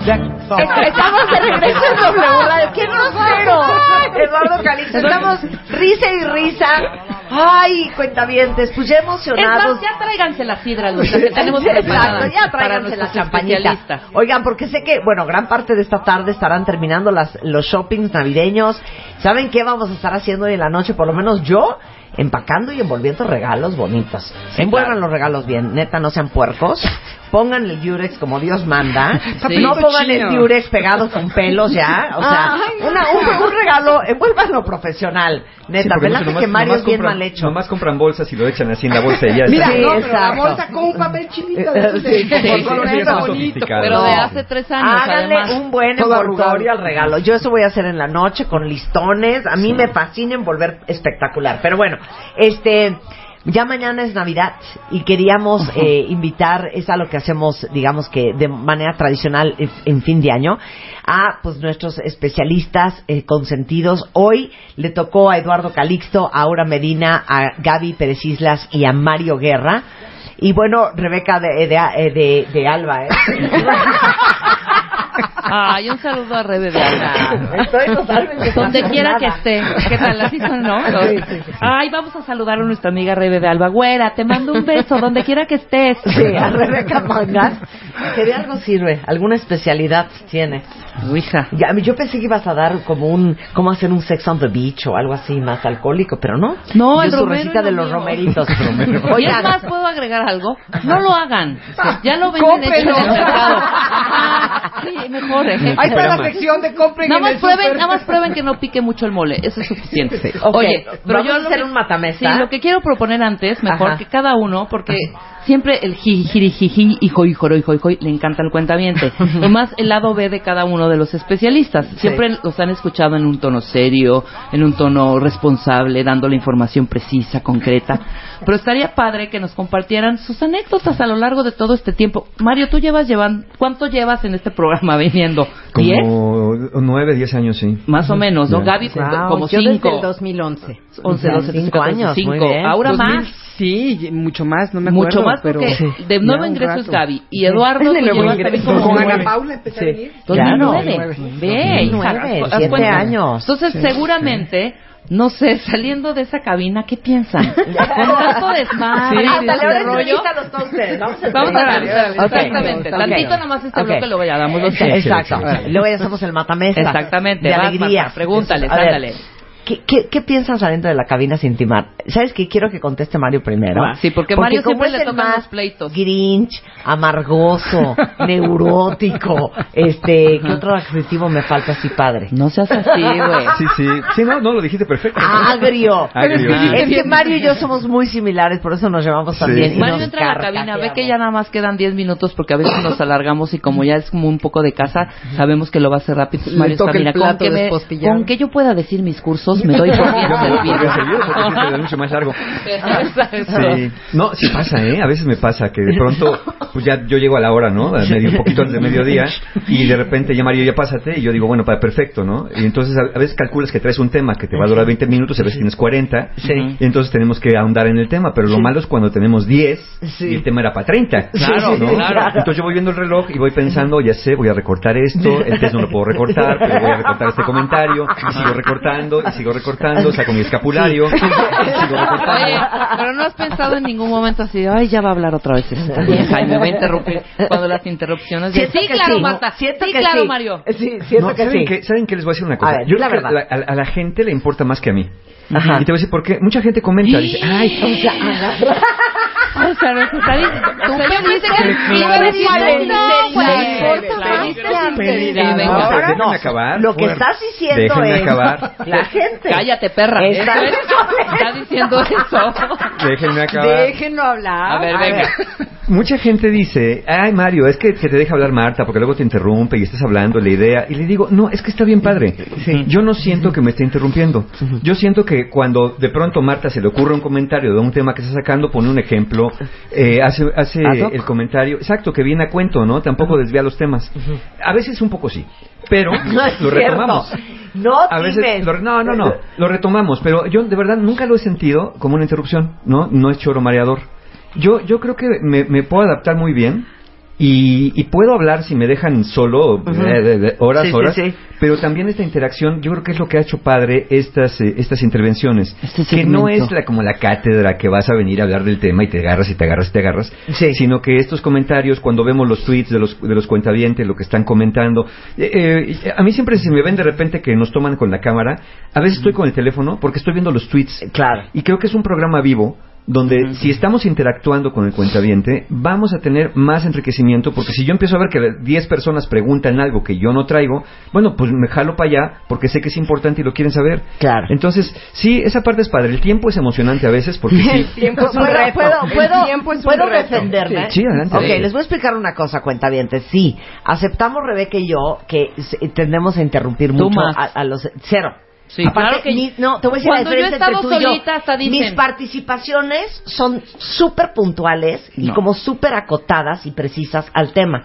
Estamos de regreso en Radio. ¡Qué grosero! Eduardo Calixto, estamos risa y risa. Ay, cuentavientes, pues ya Es emocionados. más, ya tráiganse la sidra, Luisa, que tenemos preparada Exacto, ya tráiganse la champañita. Oigan, porque sé que, bueno, gran parte de esta tarde estarán terminando las, los shoppings navideños. ¿Saben qué vamos a estar haciendo hoy en la noche? Por lo menos yo, empacando y envolviendo regalos bonitos. Envuelvan los regalos bien, neta, no sean puercos. Pongan el Durex como Dios manda. Sí. No pongan el Durex pegado con pelos ya. O sea, una, un, un regalo, envuélvanlo profesional. Neta, ¿verdad nomás- que Mario es bien compran- mal hecho? Nomás compran bolsas y lo echan así en la bolsa y ya Mira, está. sí, no, pero la bolsa con un papel chinito de esos de- Sí, sí, sí, sí, sí, bonito. Pero de hace tres años, Háganle además. un buen envoltorio al regalo. Yo eso voy a hacer en la noche con listones. A mí me fascina envolver espectacular. Pero bueno, este. Ya mañana es Navidad y queríamos eh, invitar, es a lo que hacemos, digamos que de manera tradicional en, fin de año, a pues nuestros especialistas eh, consentidos. Hoy le tocó a Eduardo Calixto, a Aura Medina, a Gaby Pérez Islas y a Mario Guerra. Y bueno, Rebeca de, de, de- de Alba, ¿eh? Ay, un saludo a Rebe de Alba. Estoy totalmente Donde quiera que esté. ¿Qué tal? Así son, ¿no? Sí, sí, sí. Ay, vamos a saludar a nuestra amiga Rebe de Alba. Güera, te mando un beso, donde quiera que estés. Sí, a Rebeca Mangas. Que de algo sirve, alguna especialidad tiene. Hija. Ya, yo pensé que ibas a dar como un, cómo hacer un sex on the beach o algo así más alcohólico, pero no. No, Yo el su es de lo los romeritos. Y es Oigan, más, ¿puedo agregar algo? No lo hagan. Ya lo venden hecho en el mercado. Ah, sí, mejor, ¿eh? Ahí está la sección de compren Nada en más el prueben, nada más prueben que no pique mucho el mole, eso es suficiente. Oye, pero vamos yo a lo hacer que- un matamesta. Sí, lo que quiero proponer antes, mejor Ajá. que cada uno, porque siempre el jiji, hijo, hijo, hijo, hijo, le encanta el cuentaviente. y más el lado B de cada uno de los especialistas. Siempre los han escuchado en un tono serio, en un tono responsable, dando la información precisa, concreta. Pero estaría padre que nos compartieran sus anécdotas a lo largo de todo este tiempo. Mario, tú llevas llevan, ¿cuánto llevas en este programa viniendo? ¿Diez? Como nueve, diez años, sí. Más o menos, ¿no? Gaby, Wow, como yo desde cinco. el 2011. 11, 12, Cinco 13, años, 5. muy bien. Ahora 2000, más. Sí, mucho más, no me acuerdo. Mucho más pero porque de nuevo ingreso es. Gaby. Y Eduardo, De también como Con. Ana Paula empecé a venir. Claro. 2009. Ve, hija, siete años. Entonces, seguramente, no sé, saliendo de esa cabina, ¿qué piensan? Con tanto desmadre, Sí, ahora rollo. Vamos a Vamos a empezar. ver, Ok. exactamente. Ok. Tantito nomás este Ok. bloque, luego ya damos los Sí. Exacto. Sí, sí, sí. Luego ya hacemos el matamesta. Exactamente. De Vas, alegría. Marta, pregúntales, ándale. ¿Qué, qué, qué piensas adentro de la cabina sin timar? ¿Sabes qué? Quiero que conteste Mario primero. Sí, porque Mario siempre es le tocan más los pleitos. Grinch, amargoso, neurótico, este, ¿qué otro adjetivo me falta así padre? No seas así, güey. Sí, sí. Sí, no, no, lo dijiste perfecto. Agrio. Agrio. Es que Mario y yo somos muy similares, por eso nos llevamos tan Sí. bien. y Mario nos entra a la cabina, ve que ya nada más quedan 10 minutos porque a veces nos alargamos y como ya es como un poco de casa, sabemos que lo va a hacer rápido. Mario está, toca el mira, con plato que, me- con que yo pueda decir mis cursos, me doy por bien Yo me doy por bien servido. servido porque siempre es mucho más largo. Sí. No, sí pasa, ¿eh? A veces me pasa que de pronto, pues ya yo llego a la hora, ¿no? A medio, un poquito antes de mediodía y de repente ya Mario, ya pásate y yo digo, bueno, para perfecto, ¿no? Y entonces a, a veces calculas que traes un tema que te va a durar 20 minutos y a veces tienes 40 Sí. y entonces tenemos que ahondar en el tema, pero lo malo es cuando tenemos 10 Sí. y el tema era para 30. Claro, ¿no? claro. Entonces yo voy viendo el reloj y voy pensando, ya sé, voy a recortar esto, el test no lo puedo recortar, pero voy a recortar este comentario, y sigo recortando, y sigo recortando, saco mi escapulario, y sigo recortando. Oye, pero no has pensado en ningún momento así, ay, ya va a hablar otra vez esta vieja y me va a interrumpir cuando las interrupciones de, sí, que claro, sí. Marta, Siento sí, que claro, sí. Mario. Sí, siento No, que ¿saben sí. Qué, ¿Saben qué les voy a decir una cosa? A ver, Yo la creo que verdad. a, a- a la gente le importa más que a mí. Ajá. Y te voy a decir por qué. Mucha gente comenta, dice, ay, O sea, O sea, no, está acabar. Lo que estás diciendo Déjenme es acabar. la gente. Cállate, perra. Está diciendo eso. Déjenme acabar. Déjenlo hablar. A ver, venga. Mucha gente dice, ay Mario, es que, que te deja hablar Marta porque luego te interrumpe y estás hablando la idea. Y le digo, no, es que está bien padre. Yo no siento que me esté interrumpiendo. Yo siento que cuando de pronto Marta se le ocurre un comentario de un tema que está sacando, pone un ejemplo, eh, hace, hace hoc. el comentario, exacto, que viene a cuento, ¿no? Tampoco desvía los temas. A veces un poco sí, pero No lo cierto. retomamos. No, A veces, lo- no, no, no, lo retomamos, pero yo de verdad nunca lo he sentido como una interrupción, ¿no? No es choro mareador. Yo, yo creo que me, me puedo adaptar muy bien y, y puedo hablar si me dejan solo Ujú. eh, horas, Sí, sí, horas, pero también esta interacción, yo creo que es lo que ha hecho padre estas, eh, estas intervenciones, Este que no es la, como la cátedra que vas a venir a hablar del tema y te agarras y te agarras y te agarras, Sí. sino que estos comentarios, cuando vemos los tweets de los, de los cuentavientes, lo que están comentando, eh, eh, a mí siempre se me ven de repente que nos toman con la cámara, a veces estoy con el teléfono porque estoy viendo los tweets Claro. y creo que es un programa vivo donde si estamos interactuando con el cuentaviente, vamos a tener más enriquecimiento, porque si yo empiezo a ver que 10 personas preguntan algo que yo no traigo, bueno, pues me jalo para allá porque sé que es importante y lo quieren saber. Claro. Entonces, sí, esa parte es padre. El tiempo es emocionante a veces porque sí. tiempo es un ¿Puedo, reto. puedo, El puedo, tiempo es un ¿puedo reto. defenderme? Sí, adelante. Ok, Sí. les voy a explicar una cosa, cuentavientes. Sí, aceptamos Rebeca y yo que tendemos a interrumpir Tú mucho más. a, a los cero. Sí, claro que- mi- no, te voy a decir Cuando la yo he diferencia entre estado tú y yo. solita, hasta dicen- Mis participaciones son súper puntuales y No. como súper acotadas y precisas al tema.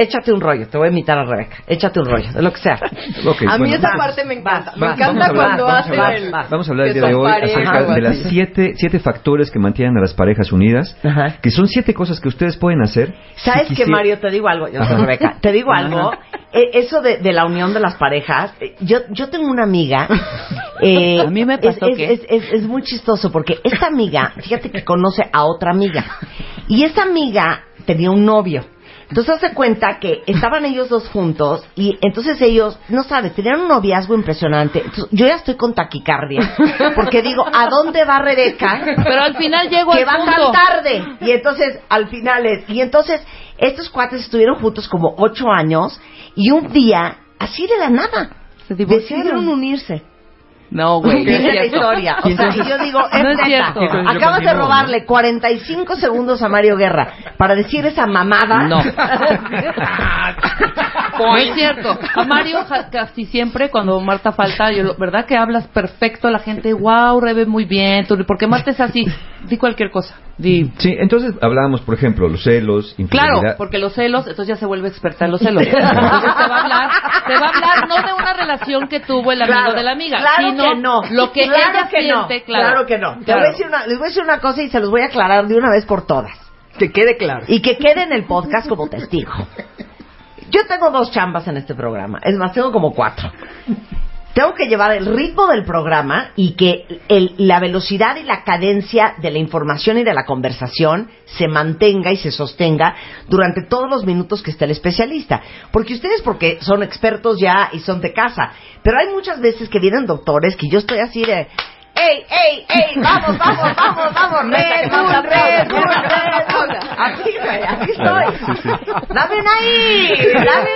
Échate un rollo, te voy a imitar a Rebeca. Échate un rollo, de lo que sea. A mí bueno. esa vas, parte me encanta. vas, me encanta vamos a hablar- cuando hacen el... Vamos a hablar el que día de hoy pareja acerca o de las siete, siete factores que mantienen a las parejas unidas, Ajá. que son siete cosas que ustedes pueden hacer. ¿Sabes si qué, quisiera- Mario? Te digo algo, yo soy. Rebeca. Te digo algo. Eh, eso de, de la unión de las parejas. eh, Yo, yo tengo una amiga. eh, A mí me pasó es, que- es, es- es muy chistoso porque esta amiga, fíjate que conoce a otra amiga. Y esa amiga tenía un novio. Entonces hace cuenta que estaban ellos dos juntos y entonces ellos, no sabes, tenían un noviazgo impresionante. Entonces, yo ya estoy con taquicardia porque digo, ¿a dónde va Rebeca? Pero al final llego que al va punto. tan tarde. Y entonces, al final es. Y entonces, estos cuates estuvieron juntos como ocho años. Y un día, así de la nada, decidieron unirse. No, güey. es la historia. O sea, y yo digo, es No es cierto. Acabas de robarle 45 segundos a Mario Guerra para decir esa mamada. No. No es cierto. A Mario casi siempre cuando Marta falta, yo, ¿verdad que hablas perfecto? La gente, wow, Rebe, muy bien. ¿Por qué Marta es así? Di cualquier cosa. Di. Sí, entonces hablábamos, por ejemplo, los celos, Claro, porque los celos, entonces ya se vuelve experta en los celos. Entonces te va a hablar, te va a hablar no de una relación que tuvo el amigo Claro, de la amiga, claro sino que no. lo que claro ella que no, claro. que no. Te Claro. voy a decir una- les voy a decir una cosa y se los voy a aclarar de una vez por todas. Que quede claro. Y que quede en el podcast como testigo. Yo tengo dos chambas en este programa. Es más, tengo como cuatro. Tengo que llevar el ritmo del programa y que el- la velocidad y la cadencia de la información y de la conversación se mantenga y se sostenga durante todos los minutos que esté el especialista. Porque ustedes, porque son expertos ya y son de casa, pero hay muchas veces que vienen doctores que yo estoy así de... ¡Ey, ey, ey! ¡Vamos, vamos, vamos, vamos! ¡Red Bull, Red Bull, Red Bull! Aquí, güey, aquí estoy. ¡Dame ahí! ¡Dame!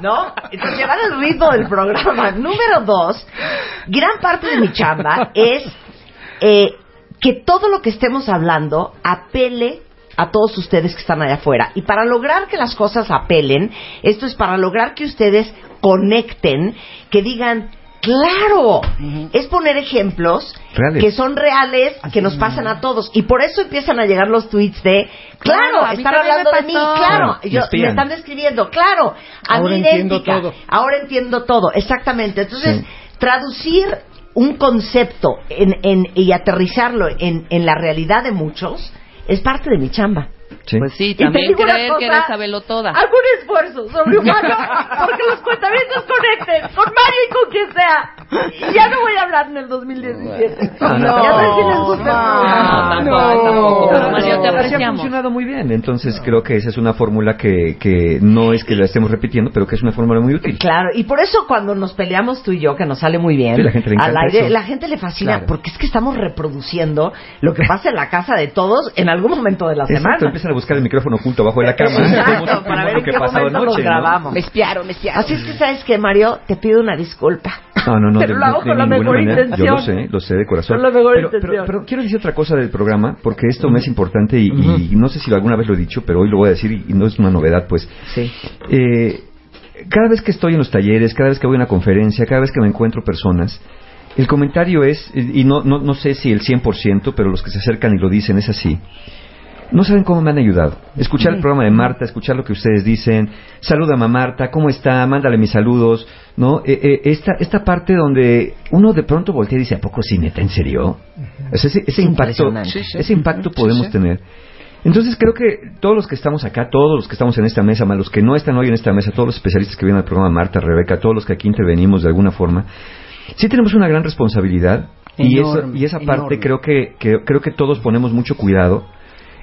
¿No? Entonces, llevar el ritmo del programa. Número dos, gran parte de mi chamba es eh, que todo lo que estemos hablando apele a todos ustedes que están allá afuera. Y para lograr que las cosas apelen, esto es para lograr que ustedes conecten, que digan, claro, es poner ejemplos Reales. que son reales, que nos pasan a todos. Y por eso empiezan a llegar los tweets de, claro, están hablando de mí, claro, me yo, me están describiendo, claro, a Ahora mí entiendo idéntica. todo. Ahora entiendo todo, exactamente. Entonces, Sí. traducir un concepto en, en- y aterrizarlo en, en la realidad de muchos es parte de mi chamba. Sí. Pues sí, también creer que eres sabelo toda. Hago un esfuerzo sobrehumano porque los cuentamientos conecten con Mario y con quien sea. Y ya no voy a hablar en el 2017. No, no, Ya ves si les gusta. No, No, tampoco, tampoco. Pero Mario, te ha funcionado muy bien. Entonces creo que esa es una fórmula que, que no es que la estemos repitiendo, pero que es una fórmula muy útil. Claro, y por eso cuando nos peleamos tú y yo, que nos sale muy bien, Sí, la gente le al aire, eso. la gente le fascina, Claro. porque es que estamos reproduciendo lo que pasa en la casa de todos en algún momento de la Exacto, semana. Empiezan a buscar el micrófono oculto abajo de la cama. Exacto, para ver lo que grabamos. Me espiaron, me espiaron. Así es que, ¿sabes qué, Mario? Te pido una disculpa. No, no, no. Pero lo hago con la mejor manera. intención. Yo lo sé, lo sé de corazón. Con la mejor pero, intención. pero, pero quiero decir otra cosa del programa, porque esto me es importante y, y no sé si alguna vez lo he dicho, pero hoy lo voy a decir y, y no es una novedad, pues. Sí. Eh, cada vez que estoy en los talleres, cada vez que voy a una conferencia, cada vez que me encuentro personas, el comentario es, y no, no, no sé si el 100%, pero los que se acercan y lo dicen es así. No saben cómo me han ayudado. Escuchar el programa de Marta, escuchar lo que ustedes dicen. Salúdame a Marta, ¿cómo está? Mándale mis saludos. ¿No? Eh, eh, esta, esta parte donde uno de pronto voltea y dice, ¿a poco sí, neta, en serio? Sea, ese, ese Es impacto, ese impacto podemos sí. tener. Entonces creo que todos los que estamos acá, todos los que estamos en esta mesa, más los que no están hoy en esta mesa, todos los especialistas que vienen al programa, Marta, Rebeca, todos los que aquí intervenimos de alguna forma, sí tenemos una gran responsabilidad y, esa, y esa parte enorme. creo que, que- creo que todos ponemos mucho cuidado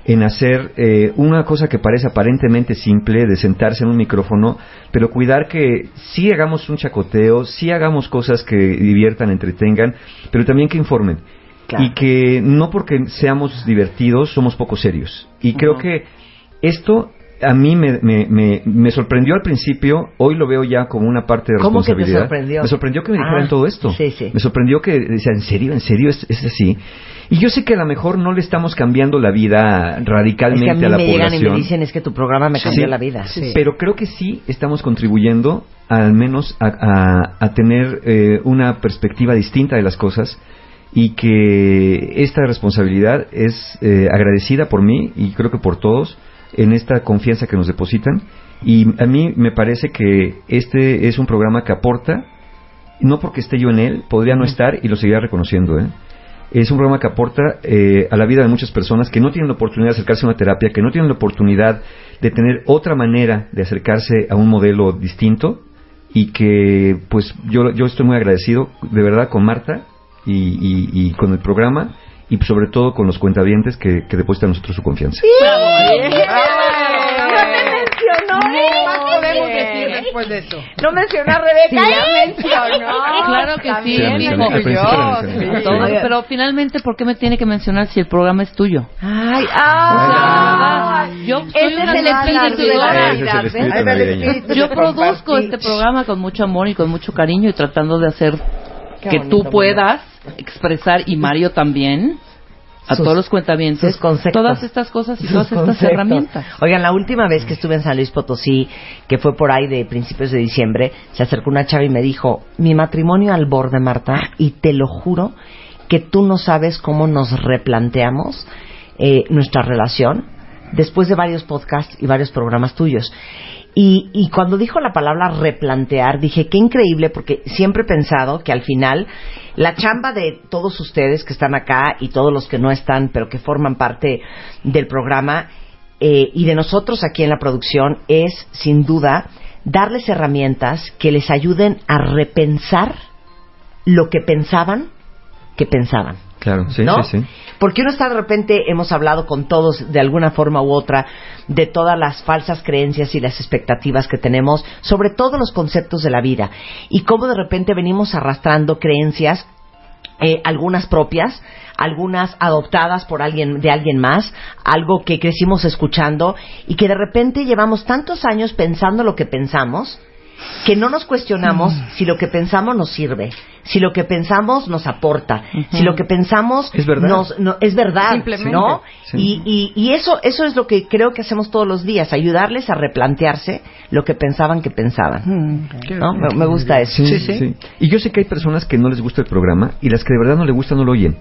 en hacer eh, una cosa que parece aparentemente simple, de sentarse en un micrófono, pero cuidar que sí hagamos un chacoteo, sí hagamos cosas que diviertan, entretengan, pero también que informen. Claro. Y que no porque seamos divertidos somos poco serios. Y creo que esto a mí me, me, me, me sorprendió al principio, hoy lo veo ya como una parte de ¿Cómo que te responsabilidad. sorprendió? Me sorprendió que me Ah, dijeran todo esto. sí, sí. Me sorprendió que decía, ¿en serio? ¿En serio es, es así? Y yo sé que a lo mejor no le estamos cambiando la vida Es radicalmente que a mí la me llegan y me dicen, es que tu programa me cambió Sí, la vida. sí. Pero creo que sí estamos contribuyendo al menos a, a- a tener eh, una perspectiva distinta de las cosas y que esta responsabilidad es eh, agradecida por mí y creo que por todos en esta confianza que nos depositan y a mí me parece que este es un programa que aporta no porque esté yo en él, podría no estar y lo seguirá reconociendo, ¿eh? Es un programa que aporta eh, a la vida de muchas personas que no tienen la oportunidad de acercarse a una terapia, que no tienen la oportunidad de tener otra manera de acercarse a un modelo distinto y que pues yo, yo estoy muy agradecido de verdad con Marta y, y- y con el programa y sobre todo con los cuentavientes que, que depositan a nosotros su confianza. No me mencionó. ¿Qué podemos decir después de eso? No mencionó a Rebeca. Sí, ya mencionó. Claro que sí. Todo, Oiga. pero finalmente, ¿por qué me tiene que mencionar si el programa es tuyo? Ay, Ah, ay. yo soy Ese una Yo produzco este programa con mucho amor y con mucho cariño y tratando de hacer Qué que bonito, tú puedas expresar y Mario también a Sus- todos los conceptos. todas estas cosas y Sus todas estas conceptos. herramientas. Oigan, la última vez que estuve en San Luis Potosí, que fue por ahí de principios de diciembre, se acercó una chava y me dijo, mi matrimonio al borde, Marta, y te lo juro que tú no sabes cómo nos replanteamos eh, nuestra relación después de varios podcasts y varios programas tuyos. Y, y cuando dijo la palabra replantear, dije, qué increíble, porque siempre he pensado que al final la chamba de todos ustedes que están acá y todos los que no están, pero que forman parte del programa, eh, y de nosotros aquí en la producción, es, sin duda, darles herramientas que les ayuden a repensar lo que pensaban que pensaban. Claro, sí, ¿no? sí, sí. Porque uno está de repente, hemos hablado con todos de alguna forma u otra de todas las falsas creencias y las expectativas que tenemos sobre todos los conceptos de la vida y cómo de repente venimos arrastrando creencias eh, algunas propias, algunas adoptadas por alguien de alguien más, algo que crecimos escuchando y que de repente llevamos tantos años pensando lo que pensamos que no nos cuestionamos Mm. si lo que pensamos nos sirve, si lo que pensamos nos aporta, si lo que pensamos Es verdad. nos no, es verdad, Simplemente. ¿no? Sí. Y, y, y eso eso es lo que creo que hacemos todos los días, ayudarles a replantearse lo que pensaban que pensaban. ¿no? Me, me gusta eso. Sí, sí, Y yo sé que hay personas que no les gusta el programa y las que de verdad no les gusta no lo oyen.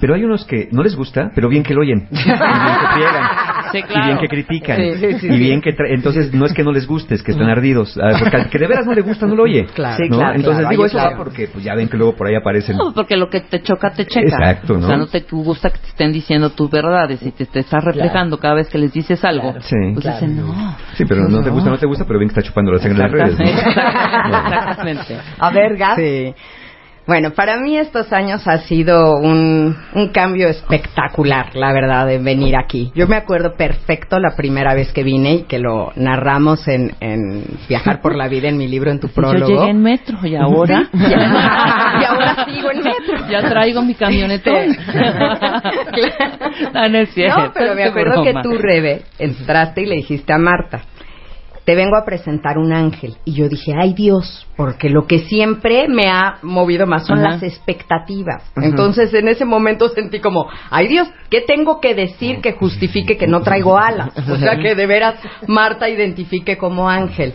Pero hay unos que no les gusta, pero bien que lo oyen. y bien que Sí, Y claro. bien que critican. Sí, sí, sí, y bien que... Entonces, no es que no les guste, es que están ardidos. Ah, Porque al que de veras no le gusta, no lo oye. Claro. Sí, ¿no? claro, Entonces, claro, digo, eso va porque pues ya ven que luego por ahí aparecen... No, porque lo que te choca, te checa. Exacto, ¿no? O sea, no te gusta que te estén diciendo tus verdades y te, te estás reflejando cada vez que les dices algo. Sí. Pues dicen, no. Sí, pero no te gusta, no te gusta, pero bien que está chupando la sangre en las redes. ¿no? Exactamente. Exactamente. A ver, Gab. Sí. Bueno, para mí estos años ha sido un, un cambio espectacular, la verdad, de venir aquí. Yo me acuerdo perfecto la primera vez que vine y que lo narramos en, en Viajar por la Vida en mi libro, en tu prólogo. Yo llegué en metro y ahora. y ahora sigo en metro. Ya traigo mi camionetón. no, no. No, pero me acuerdo que tú, Rebe, entraste y le dijiste a Marta, te vengo a presentar un ángel. Y yo dije, ay Dios, porque lo que siempre me ha movido más son Ajá. las expectativas. Entonces en ese momento sentí como, ay Dios, ¿qué tengo que decir que justifique que no traigo alas? O sea, que de veras Marta identifique como ángel.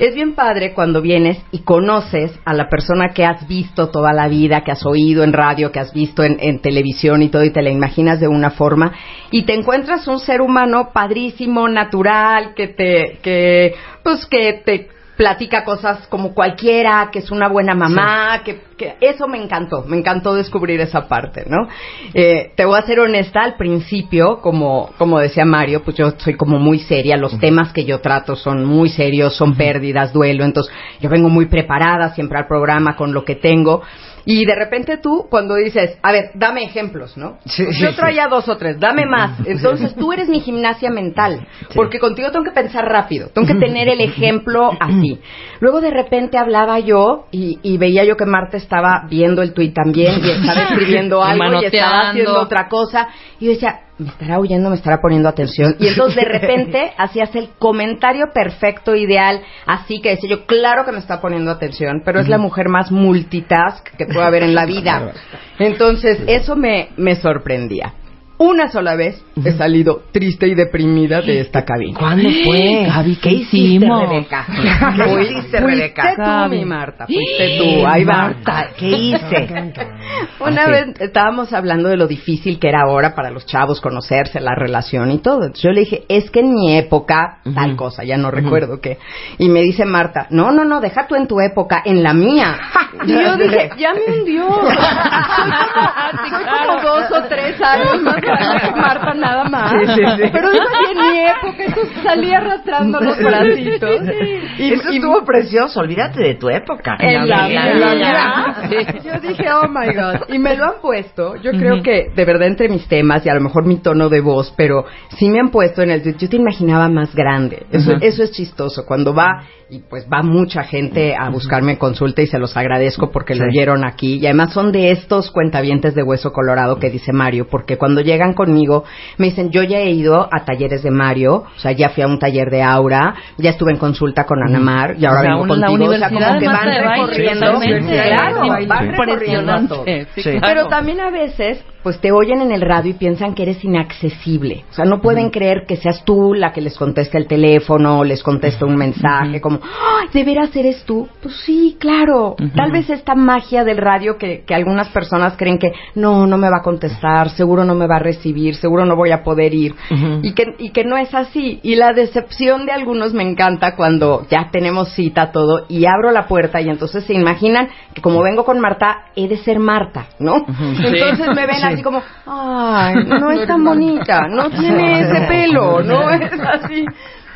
Es bien padre cuando vienes y conoces a la persona que has visto toda la vida, que has oído en radio, que has visto en, en televisión y todo, y te la imaginas de una forma, y te encuentras un ser humano padrísimo, natural, que te, que, pues que te platica cosas como cualquiera, que es una buena mamá, que, que eso me encantó, me encantó descubrir esa parte, ¿no? Eh, te voy a ser honesta, al principio, como, como decía Mario, pues yo soy como muy seria, los temas que yo trato son muy serios, son pérdidas, duelo, entonces yo vengo muy preparada siempre al programa con lo que tengo. Y de repente tú, cuando dices, a ver, dame ejemplos, ¿no? Sí, yo sí. traía dos o tres, dame más. Entonces tú eres mi gimnasia mental, porque contigo tengo que pensar rápido, tengo que tener el ejemplo así. Luego de repente hablaba yo y, y veía yo que Marta estaba viendo el tuit también y estaba escribiendo algo y estaba haciendo otra cosa. Y yo decía, me estará oyendo, me estará poniendo atención. Y entonces de repente hacías el comentario perfecto, ideal, así que decía yo, claro que me está poniendo atención, pero es la mujer más multitask que puede haber en la vida. Entonces eso me, me sorprendía. Una sola vez he salido triste y deprimida de esta cabina. ¿Cuándo fue? Gaby, ¿qué hiciste, hicimos? Rebeca? ¿Qué hiciste, fuiste Rebeca? tú, mi Marta, fuiste tú. Ahí va. Marta, ¿qué hice? Una vez estábamos hablando de lo difícil que era ahora para los chavos conocerse, la relación y todo. Entonces yo le dije, es que en mi época, tal cosa, ya no recuerdo qué. Y me dice Marta, no, no, no, deja tú en tu época, en la mía. Y yo dije, ya me hundió. Soy como, soy como dos o tres años más que Marta nada más. Sí, sí, sí. Pero digo que en mi época, entonces salí arrastrando los bracitos. Y- Eso y- estuvo precioso, olvídate de tu época. en la, mía. Yo dije, oh my God. Y me lo han puesto. Yo creo que, de verdad, entre mis temas y a lo mejor mi tono de voz, pero sí me han puesto en el. Yo te imaginaba más grande. Eso, eso es chistoso. Cuando va, y pues va mucha gente a buscarme consulta y se los agradezco porque lo Sí. oyeron aquí. Y además son de estos cuentavientes de hueso colorado que dice Mario, porque cuando llegan conmigo me dicen, yo ya he ido a talleres de Mario, o sea, ya fui a un taller de Aura, ya estuve en consulta con Ana Mar y ahora O sea, vengo una- la contigo. O sea, universidad como que van recorriendo. totalmente. Claro, Sí. van recorriendo. Sí, Sí. claro. Pero también a veces, pues te oyen en el radio y piensan que eres inaccesible. O sea, no pueden creer que seas tú la que les contesta el teléfono, les contesta un mensaje, como, ¡ay, de veras eres tú! Pues sí, claro. Tal vez esta magia del radio que, que algunas personas creen que no, no me va a contestar, seguro no me va a recibir, seguro no voy a poder ir. y, que, y que no es así. Y la decepción de algunos me encanta cuando ya tenemos cita todo y abro la puerta y entonces se imaginan que como vengo con Marta, he de ser Marta, ¿no? Entonces me ven así como, ay, no es tan bonita, no tiene ese pelo, no es así.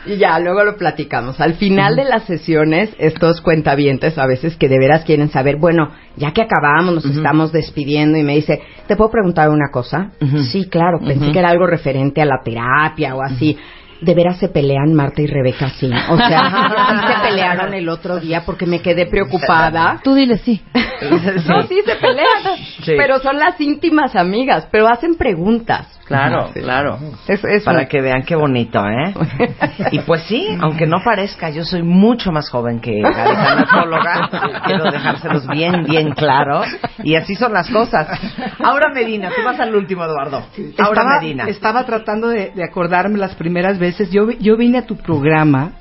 Y ya, luego lo platicamos. Al final de las sesiones, estos cuentavientes a veces que de veras quieren saber, bueno, ya que acabamos, nos estamos despidiendo y me dice, ¿te puedo preguntar una cosa? Sí, claro, pensé que era algo referente a la terapia o así. De veras se pelean Marta y Rebeca, sí. O sea, sí se pelearon el otro día porque me quedé preocupada. Tú dile sí. No, sí se pelean, Sí. pero son las íntimas amigas, pero hacen preguntas. Claro, Sí. claro. Es, es Para un- que vean qué bonito, ¿eh? Y pues sí, aunque no parezca, yo soy mucho más joven que la. Quiero dejárselos bien, bien claro. Y así son las cosas. Ahora Medina, tú vas al último, Eduardo. Ahora estaba, Medina. estaba tratando de, de acordarme las primeras veces. Yo, vi- yo vine a tu programa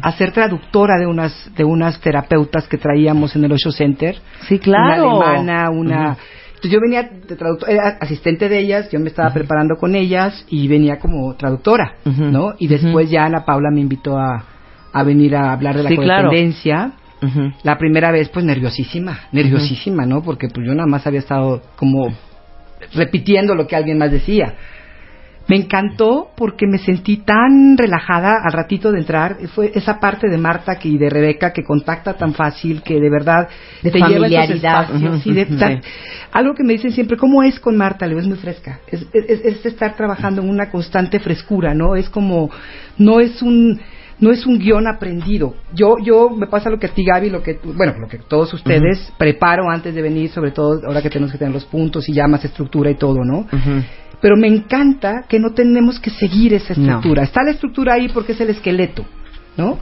a ser traductora de unas de unas terapeutas que traíamos en el Osho Center. Sí, claro. Una alemana, una... Entonces yo venía de traductora, era asistente de ellas, yo me estaba preparando con ellas y venía como traductora. ¿no? Y después ya Ana Paula me invitó a, a venir a hablar de la Sí, codependencia. La primera vez, pues nerviosísima, nerviosísima, ¿no? Porque pues yo nada más había estado como repitiendo lo que alguien más decía. Me encantó porque me sentí tan relajada al ratito de entrar. Fue esa parte de Marta que- y de Rebeca que contacta tan fácil, que de verdad De te lleva a esos familiaridad. espacios, de- Algo que me dicen siempre, ¿cómo es con Marta? Le digo, es muy fresca. Es, es- es estar trabajando en una constante frescura, ¿no? Es como, no es un no es un guion aprendido. Yo, yo, me pasa lo que a ti, Gaby, lo que, tú- bueno, lo que todos ustedes preparo antes de venir, sobre todo ahora que tenemos que tener los puntos y ya más estructura y todo, ¿no? Pero me encanta que no tenemos que seguir esa estructura. Está la estructura ahí porque es el esqueleto, ¿no?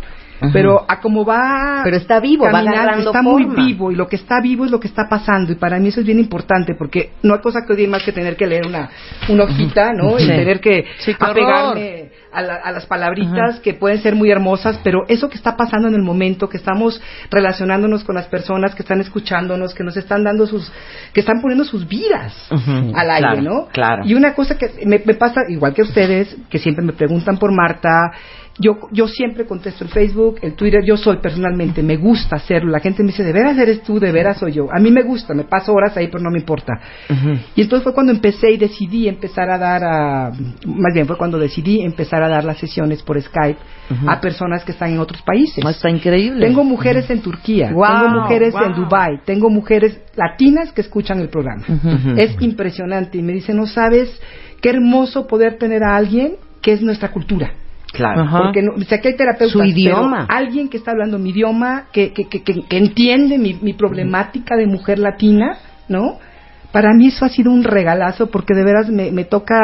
Pero a como va Pero está vivo, va caminando, agarrando está muy vivo y lo que está vivo es lo que está pasando y para mí eso es bien importante porque no hay cosa que odie más que tener que leer una, una hojita, ¿no? Y tener que Sí, apegarme a, la- a las palabritas que pueden ser muy hermosas, pero eso que está pasando en el momento, que estamos relacionándonos con las personas que están escuchándonos, que nos están dando sus, que están poniendo sus vidas al aire, claro, ¿no? claro. Y una cosa que me, me pasa, igual que ustedes, que siempre me preguntan por Marta, yo, yo siempre contesto el Facebook, el Twitter, yo soy personalmente, me gusta hacerlo. La gente me dice, ¿de veras eres tú? ¿De veras soy yo? A mí me gusta, me paso horas ahí, pero no me importa. Y entonces fue cuando empecé y decidí empezar a dar a, más bien fue cuando decidí empezar a dar las sesiones por Skype a personas que están en otros países. No, está increíble. Tengo mujeres en Turquía, Wow, tengo mujeres wow. en Dubai, tengo mujeres latinas que escuchan el programa. Es impresionante y me dicen, no sabes qué hermoso poder tener a alguien que es nuestra cultura. Claro. Ajá. Porque no, o sea, que hay terapeutas, Su idioma. pero alguien que está hablando mi idioma, que, que, que, que- entiende mi, mi problemática de mujer latina, ¿no? Para mí eso ha sido un regalazo porque de veras me, me toca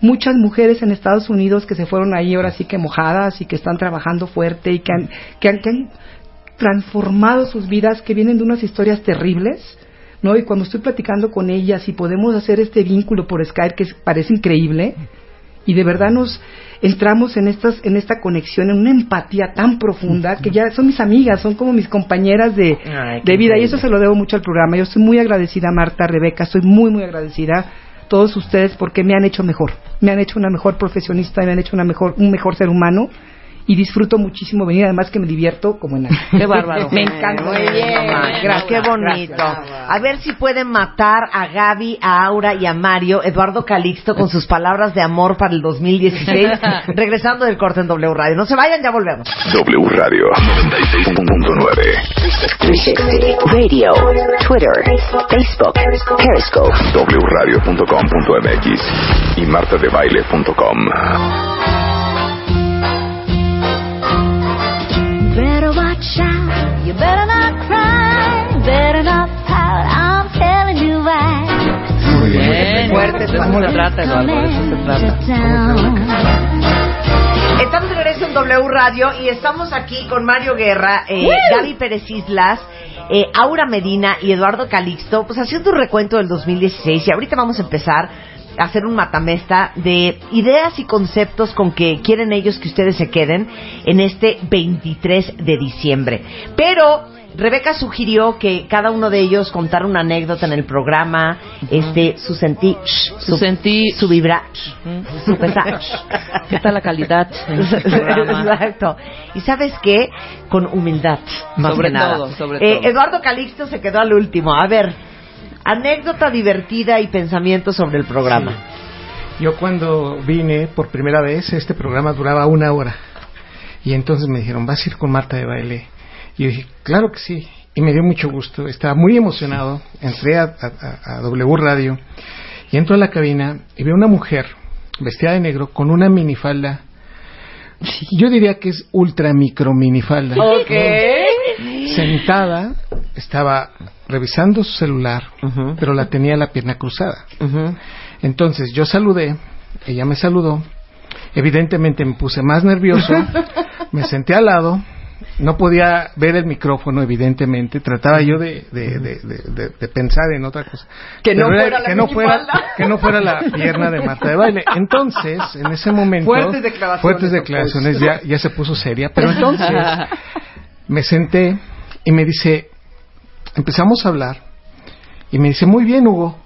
muchas mujeres en Estados Unidos que se fueron ahí ahora sí que mojadas y que están trabajando fuerte y que han, que han, que han transformado sus vidas, que vienen de unas historias terribles, ¿no? Y cuando estoy platicando con ellas y podemos hacer este vínculo por Skype que es- parece increíble, y de verdad nos entramos en estas en esta conexión en una empatía tan profunda que ya son mis amigas son como mis compañeras de, Ay, de vida y eso se lo debo mucho al programa. Yo estoy muy agradecida Marta Rebeca estoy muy muy agradecida a todos ustedes porque me han hecho mejor me han hecho una mejor profesionista me han hecho una mejor un mejor ser humano y disfruto muchísimo venir además que me divierto como en nada Qué bárbaro. me encanta Muy bien. Gracias. Qué bonito. A ver si pueden matar a Gaby, a Aura y a Mario, Eduardo Calixto, con sus palabras de amor para el 2016. regresando del corte en W Radio. No se vayan, ya volvemos. W Radio 96.9 Radio, Twitter, Facebook, Periscope. wradio.com.mx y martadebaile.com. Better watch out, you better not cry, better not pout, I'm telling you why. Muy bien. Bien. Fuerte, de eso se trata, Eduardo, de eso se trata. Estamos de regreso en W Radio y estamos aquí con Mario Guerra, eh, Gaby Pérez Islas, eh, Aura Medina y Eduardo Calixto, pues haciendo un recuento del 2016 y ahorita vamos a empezar hacer un matamesta de ideas y conceptos con que quieren ellos que ustedes se queden en este 23 de diciembre. Pero Rebeca sugirió que cada uno de ellos contara una anécdota en el programa, este, su sentí, Su sentí- su vibra, su pesar. ¿Qué tal la calidad en este programa? Exacto. Y sabes qué? Con humildad, más Sobre que nada. todo, sobre Eh, todo. Eduardo Calixto se quedó al último. A ver, anécdota divertida y pensamiento sobre el programa. Yo cuando vine por primera vez, este programa duraba una hora. Y entonces me dijeron, ¿vas a ir con Marta de baile? Y yo dije, claro que sí. Y me dio mucho gusto. Estaba muy emocionado. Entré a, a- a- a W Radio y entro a la cabina y veo una mujer vestida de negro con una minifalda. Yo diría que es ultra micro minifalda. Ok. Sentada, estaba revisando su celular, pero la tenía la pierna cruzada. Entonces yo saludé, ella me saludó, evidentemente me puse más nervioso, me senté al lado, no podía ver el micrófono, evidentemente, trataba yo de, de, de, de- pensar en otra cosa. Que no era- fuera la que no fuera, que no fuera la pierna de Marta de baile. Entonces, en ese momento, Fuertes declaraciones, fuertes declaraciones, ya, ya se puso seria, pero entonces me senté y me dice, empezamos a hablar, y me dice, muy bien, Hugo.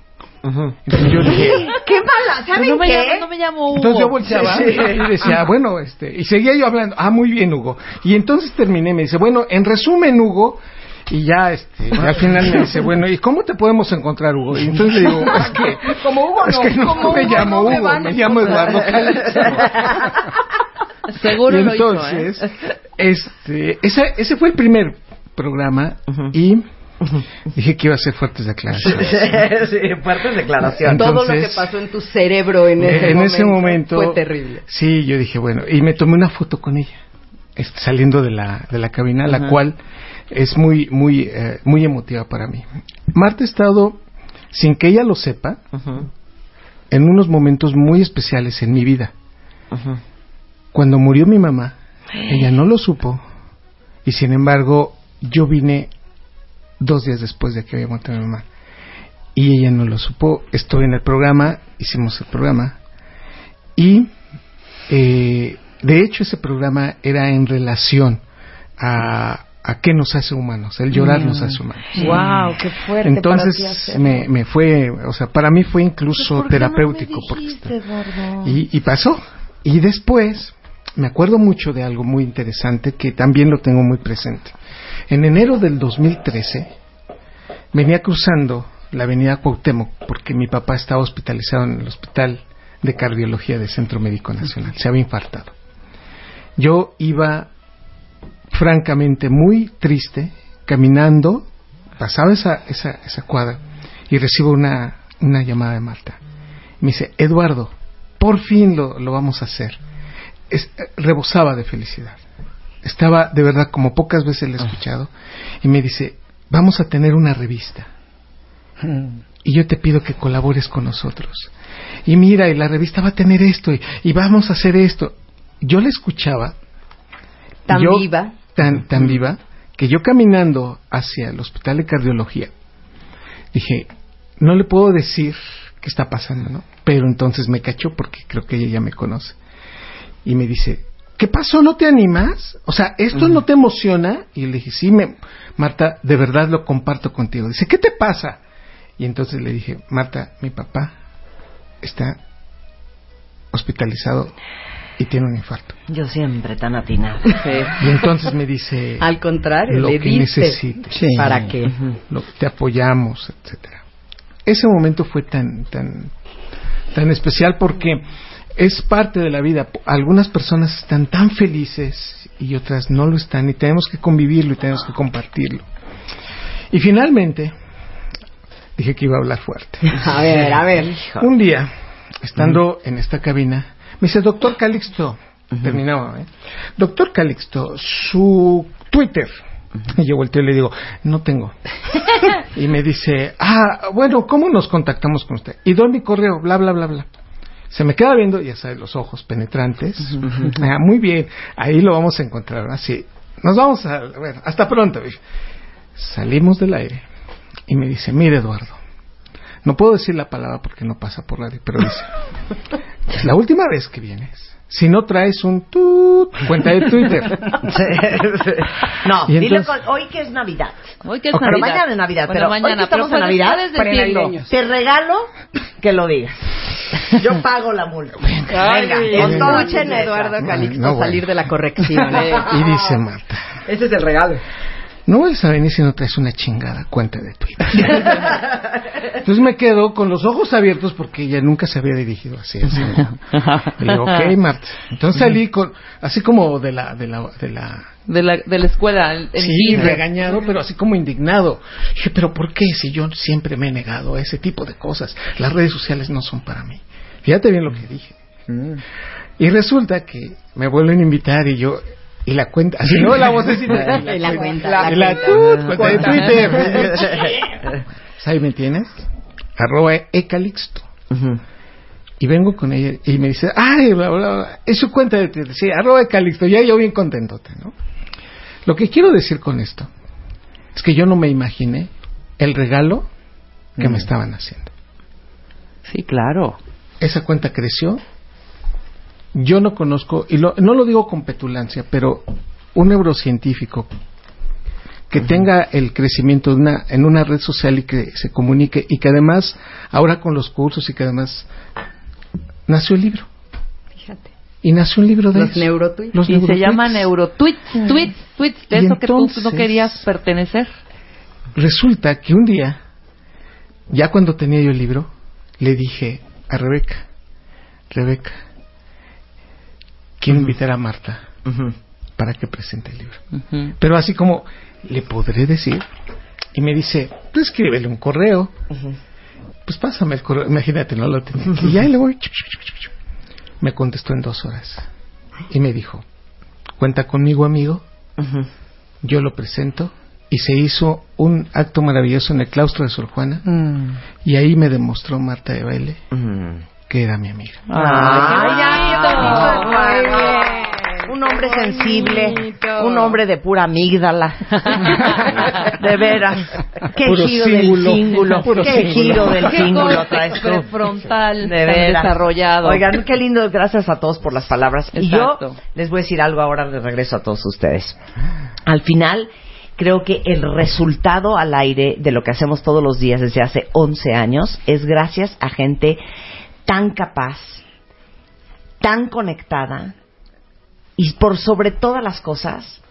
Entonces yo dije, ¡Qué mala! ¿Saben no me qué? llamo, no me llamo Hugo. entonces yo volteaba y decía, bueno, este, y seguía yo hablando, ah, muy bien, Hugo. Y entonces terminé, me dice, bueno, en resumen, Hugo, Y ya, este, y al final me dice, bueno, ¿y cómo te podemos encontrar, Hugo? Y entonces le digo, es que, Como Hugo es no, que no como me Hugo llamo no me Hugo, me llamo. Eduardo Calixto. Seguro y lo hizo, entonces, ¿eh? este, ese, ese fue el primer programa y dije que iba a ser fuertes declaraciones. sí, fuertes declaraciones. Todo lo que pasó en tu cerebro en ese, en momento, ese momento fue terrible. Sí, yo dije, bueno, y me tomé una foto con ella, saliendo de la, de la cabina, la cual es muy, muy, eh, muy emotiva para mí. Marta ha estado, sin que ella lo sepa, en unos momentos muy especiales en mi vida. Cuando murió mi mamá, ella no lo supo, y sin embargo, yo vine dos días después de que había muerto mi mamá. Y ella no lo supo. Estoy en el programa, hicimos el programa. Y eh, de hecho ese programa era en relación a, a qué nos hace humanos. El llorar nos hace humanos. Wow, qué fuerte. Entonces me, me fue, o sea, para mí fue incluso terapéutico. porque y, y pasó. Y después me acuerdo mucho de algo muy interesante que también lo tengo muy presente. En enero del 2013 venía cruzando la avenida Cuauhtémoc porque mi papá estaba hospitalizado en el hospital de cardiología del Centro Médico Nacional. Se había infartado. Yo iba francamente muy triste caminando, pasaba esa, esa, esa cuadra y recibo una, una llamada de Marta. Me dice, Eduardo, por fin lo, lo vamos a hacer. Es- eh, rebosaba de felicidad. Estaba de verdad como pocas veces le he escuchado y me dice, vamos a tener una revista y yo te pido que colabores con nosotros. Y mira, y la revista va a tener esto y, y vamos a hacer esto. Yo la escuchaba Tan yo- viva. tan, tan viva, que yo caminando hacia el hospital de cardiología, dije, no le puedo decir qué está pasando, ¿no? Pero entonces me cachó porque creo que ella ya me conoce. Y me dice, ¿qué pasó? ¿No te animas? O sea, ¿esto no te emociona? Y le dije, sí, me, Marta, de verdad lo comparto contigo. Dice, ¿qué te pasa? Y entonces le dije, Marta, mi papá está hospitalizado y tiene un infarto. Yo siempre tan atinada. Y entonces me dice, Al contrario, lo le que necesites. ¿Para qué? Lo- te apoyamos, etcétera. Ese momento fue tan, tan, tan especial porque es parte de la vida. Algunas personas están tan felices y otras no lo están y tenemos que convivirlo y tenemos que compartirlo. Y finalmente, dije que iba a hablar fuerte. A ver, a ver. Un día, estando en esta cabina, me dice, doctor Calixto, terminaba, ¿eh? Doctor Calixto, su Twitter. Y yo volteo y le digo, no tengo. y me dice, ah, bueno, ¿cómo nos contactamos con usted? Y doy mi correo, bla, bla, bla, bla. Se me queda viendo, ya sabes, los ojos penetrantes. Ah, muy bien, ahí lo vamos a encontrar. Así, nos vamos a ver, hasta pronto. Salimos del aire y me dice, mire Eduardo, no puedo decir la palabra porque no pasa por radio, pero dice, es la última vez que vienes. Si no traes un cuenta de Twitter. No, Y dile entonces- con- hoy que es Navidad. Hoy que es O- pero Navidad. mañana es Navidad, Bueno, pero mañana, hoy que estamos pero en Navidad, decirlo. Te regalo que lo digas. Yo pago la multa. Venga, Ay, con todo escuchen Eduardo No, Calixto no, bueno. salir de la corrección. ¿eh? Y dice Marta, Ese es el regalo. No vuelves a venir si no traes una chingada cuenta de Twitter. Entonces me quedo con los ojos abiertos porque ella nunca se había dirigido así. así. Y digo, ok, Marta. Entonces salí con, así como de la, de la, de la, De la, de la escuela. el- el sí, regañado, pero así como indignado. Dije, pero ¿por qué si yo siempre me he negado a ese tipo de cosas? Las redes sociales no son para mí. Fíjate bien lo que dije. Y resulta que me vuelven a invitar y yo y la cuenta, así no la vocecita Y la cuenta, la, la la cuenta. tut, cuenta de Twitter. Pues ahí me tienes, arroba ecalixto. Y vengo con ella y me dice, ay, bla, bla, bla, es su cuenta de Twitter, sí, arroba ecalixto, ya yo bien contentote, ¿no? Lo que quiero decir con esto es que yo no me imaginé el regalo que me estaban haciendo. Sí, claro. Esa cuenta creció. Yo no conozco, y lo- no lo digo con petulancia, pero un neurocientífico que tenga el crecimiento de una, en una red social y que se comunique y que además, ahora con los cursos y que además, nació el libro. Fíjate. Y nació un libro de Los eso. neurotweets. Los y se neurotweets. llama neurotweets, tweets, tweets, de Y eso que tú no querías pertenecer. resulta que un día, ya cuando tenía yo el libro, le dije a Rebeca, Rebeca, quiero invitar a Marta para que presente el libro. Pero así como, ¿le podré decir? Y me dice, pues escríbele un correo. Pues pásame el correo. Imagínate, no lo tenía. Y ya le voy. Me contestó en dos horas. Y me dijo, cuenta conmigo, amigo. Yo lo presento. Y se hizo un acto maravilloso en el claustro de Sor Juana. Y ahí me demostró Marta de Baile que era mi amiga. Ay, Ay, qué bonito. Un hombre sensible, un hombre de pura amígdala. De veras. Qué Puro giro cíngulo. del cíngulo. Puro Qué cíngulo. giro del Qué cíngulo traes tú. prefrontal De tan veras. desarrollado. Oigan, qué lindo. Gracias a todos por las palabras. Y yo les voy a decir algo ahora de regreso a todos ustedes. Al final, creo que el resultado al aire de lo que hacemos todos los días desde hace 11 años es gracias a gente tan capaz, tan conectada y por sobre todas las cosas,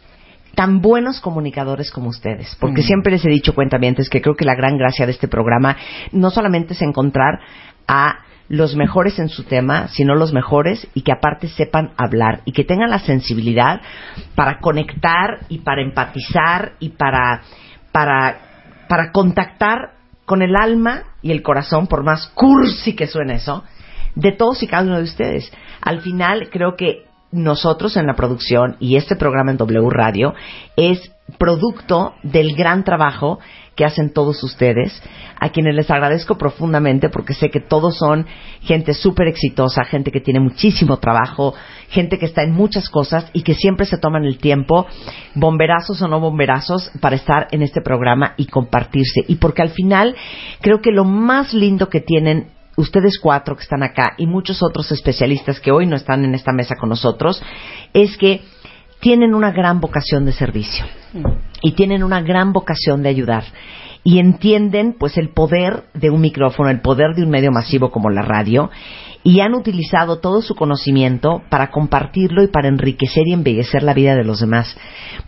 tan buenos comunicadores como ustedes. Porque siempre les he dicho, cuentamientos, que creo que la gran gracia de este programa no solamente es encontrar a los mejores en su tema, sino los mejores y que aparte sepan hablar y que tengan la sensibilidad para conectar y para empatizar y para, para, para contactar con el alma y el corazón, por más cursi que suene eso, de todos y cada uno de ustedes. Al final creo que nosotros en la producción y este programa en W Radio es producto del gran trabajo que hacen todos ustedes, a quienes les agradezco profundamente porque sé que todos son gente súper exitosa, gente que tiene muchísimo trabajo, gente que está en muchas cosas y que siempre se toman el tiempo, bomberazos o no bomberazos, para estar en este programa y compartirse. Y porque al final creo que lo más lindo que tienen ustedes cuatro que están acá y muchos otros especialistas que hoy no están en esta mesa con nosotros, es que tienen una gran vocación de servicio y tienen una gran vocación de ayudar y entienden pues el poder de un micrófono, el poder de un medio masivo como la radio y han utilizado todo su conocimiento para compartirlo y para enriquecer y embellecer la vida de los demás.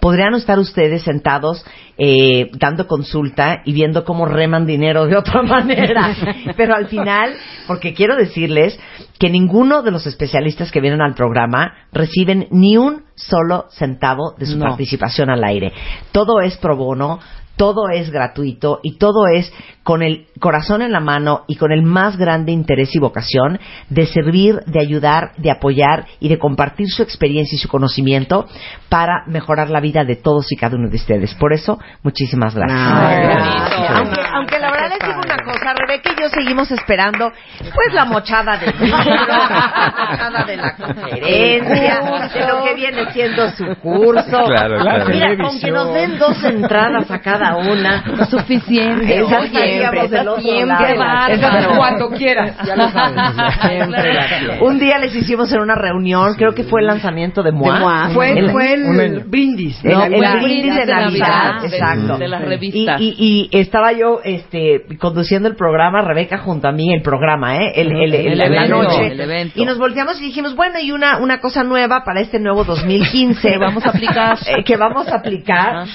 Podrían estar ustedes sentados eh, dando consulta y viendo cómo reman dinero de otra manera, pero al final, porque quiero decirles que ninguno de los especialistas que vienen al programa reciben ni un solo centavo de su No. participación al aire. Todo es pro bono, todo es gratuito y todo es con el corazón en la mano y con el más grande interés y vocación de servir, de ayudar, de apoyar y de compartir su experiencia y su conocimiento para mejorar la vida de todos y cada uno de ustedes. Por eso, muchísimas gracias. Ay, gracias. Aunque, aunque la verdad les digo una cosa, Rebeca y yo seguimos esperando pues la mochada del libro, la mochada de la conferencia, de lo que viene siendo su curso. Claro, claro. Mira, con que nos den dos entradas a cada una, Suficiente. Esa Oye, siempre. Esa de cuando quieras, ya lo sabes. Siempre. Un día les hicimos en una reunión, creo que fue el lanzamiento de MOA. De MOA. Fue, El- fue el, brindis. el, ¿no? el la- brindis de de Navidad, Navidad, de- exacto. de la Y, revista. y- y estaba yo este, conduciendo el programa, Rebeca junto a mí, el programa, ¿eh? El, el, el- El la evento, noche. evento. Y nos volteamos y dijimos, bueno, y una, una cosa nueva para este nuevo 2015. Que vamos a aplicar. Eh, que vamos a aplicar. Ajá.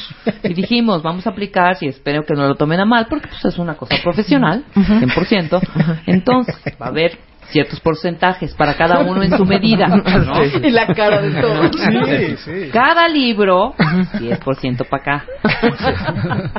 Y dijimos, vamos a aplicar, y espero que no lo tomen a mal, porque pues, es una cosa profesional, 100%. Entonces, va a haber ciertos porcentajes para cada uno en su medida. ¿no? Y la cara de todos. Sí, sí. Cada libro, 10% para acá.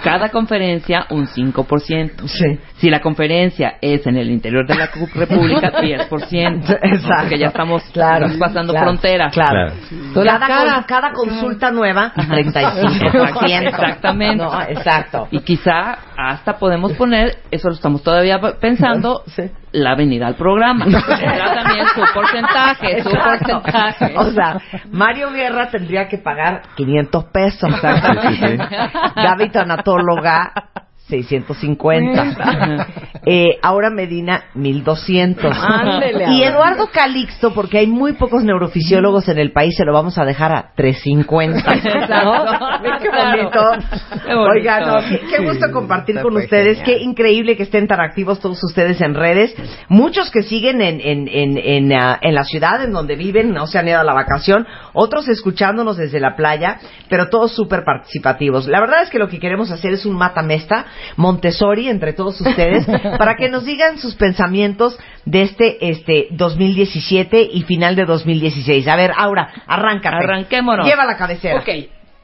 Cada conferencia, un 5%. Sí. Si la conferencia es en el interior de la República, 10%. Exacto. Porque ya estamos Claro, pasando claro, frontera. Claro. Cada, cada consulta nueva, 35%. Exactamente. No, exacto. Y quizá hasta podemos poner, eso lo estamos todavía pensando, Sí. la venida al programa. Tendrá también su porcentaje, su Exacto. porcentaje. O sea, Mario Guerra tendría que pagar 500 pesos. Gaby Tanatóloga, 650. Eh, ahora Medina, 1200. Ándele, y. Eduardo Calixto, porque hay muy pocos neurofisiólogos en el país, se lo vamos a dejar a 350. ¿no? Qué bonito. Qué bonito. Oigan, no, qué, qué gusto compartir con ustedes. Qué increíble que estén tan activos todos ustedes en redes. Muchos que siguen en, en, en, en, ah, en la ciudad en donde viven, no se han ido a la vacación. Otros escuchándonos desde la playa, pero todos súper participativos. La verdad es que lo que queremos hacer es un matamesta Montessori entre todos ustedes para que nos digan sus pensamientos de este, este 2017 y final de 2016. A ver, Aura, arráncate. Arranquémonos. Lleva la cabecera. Ok,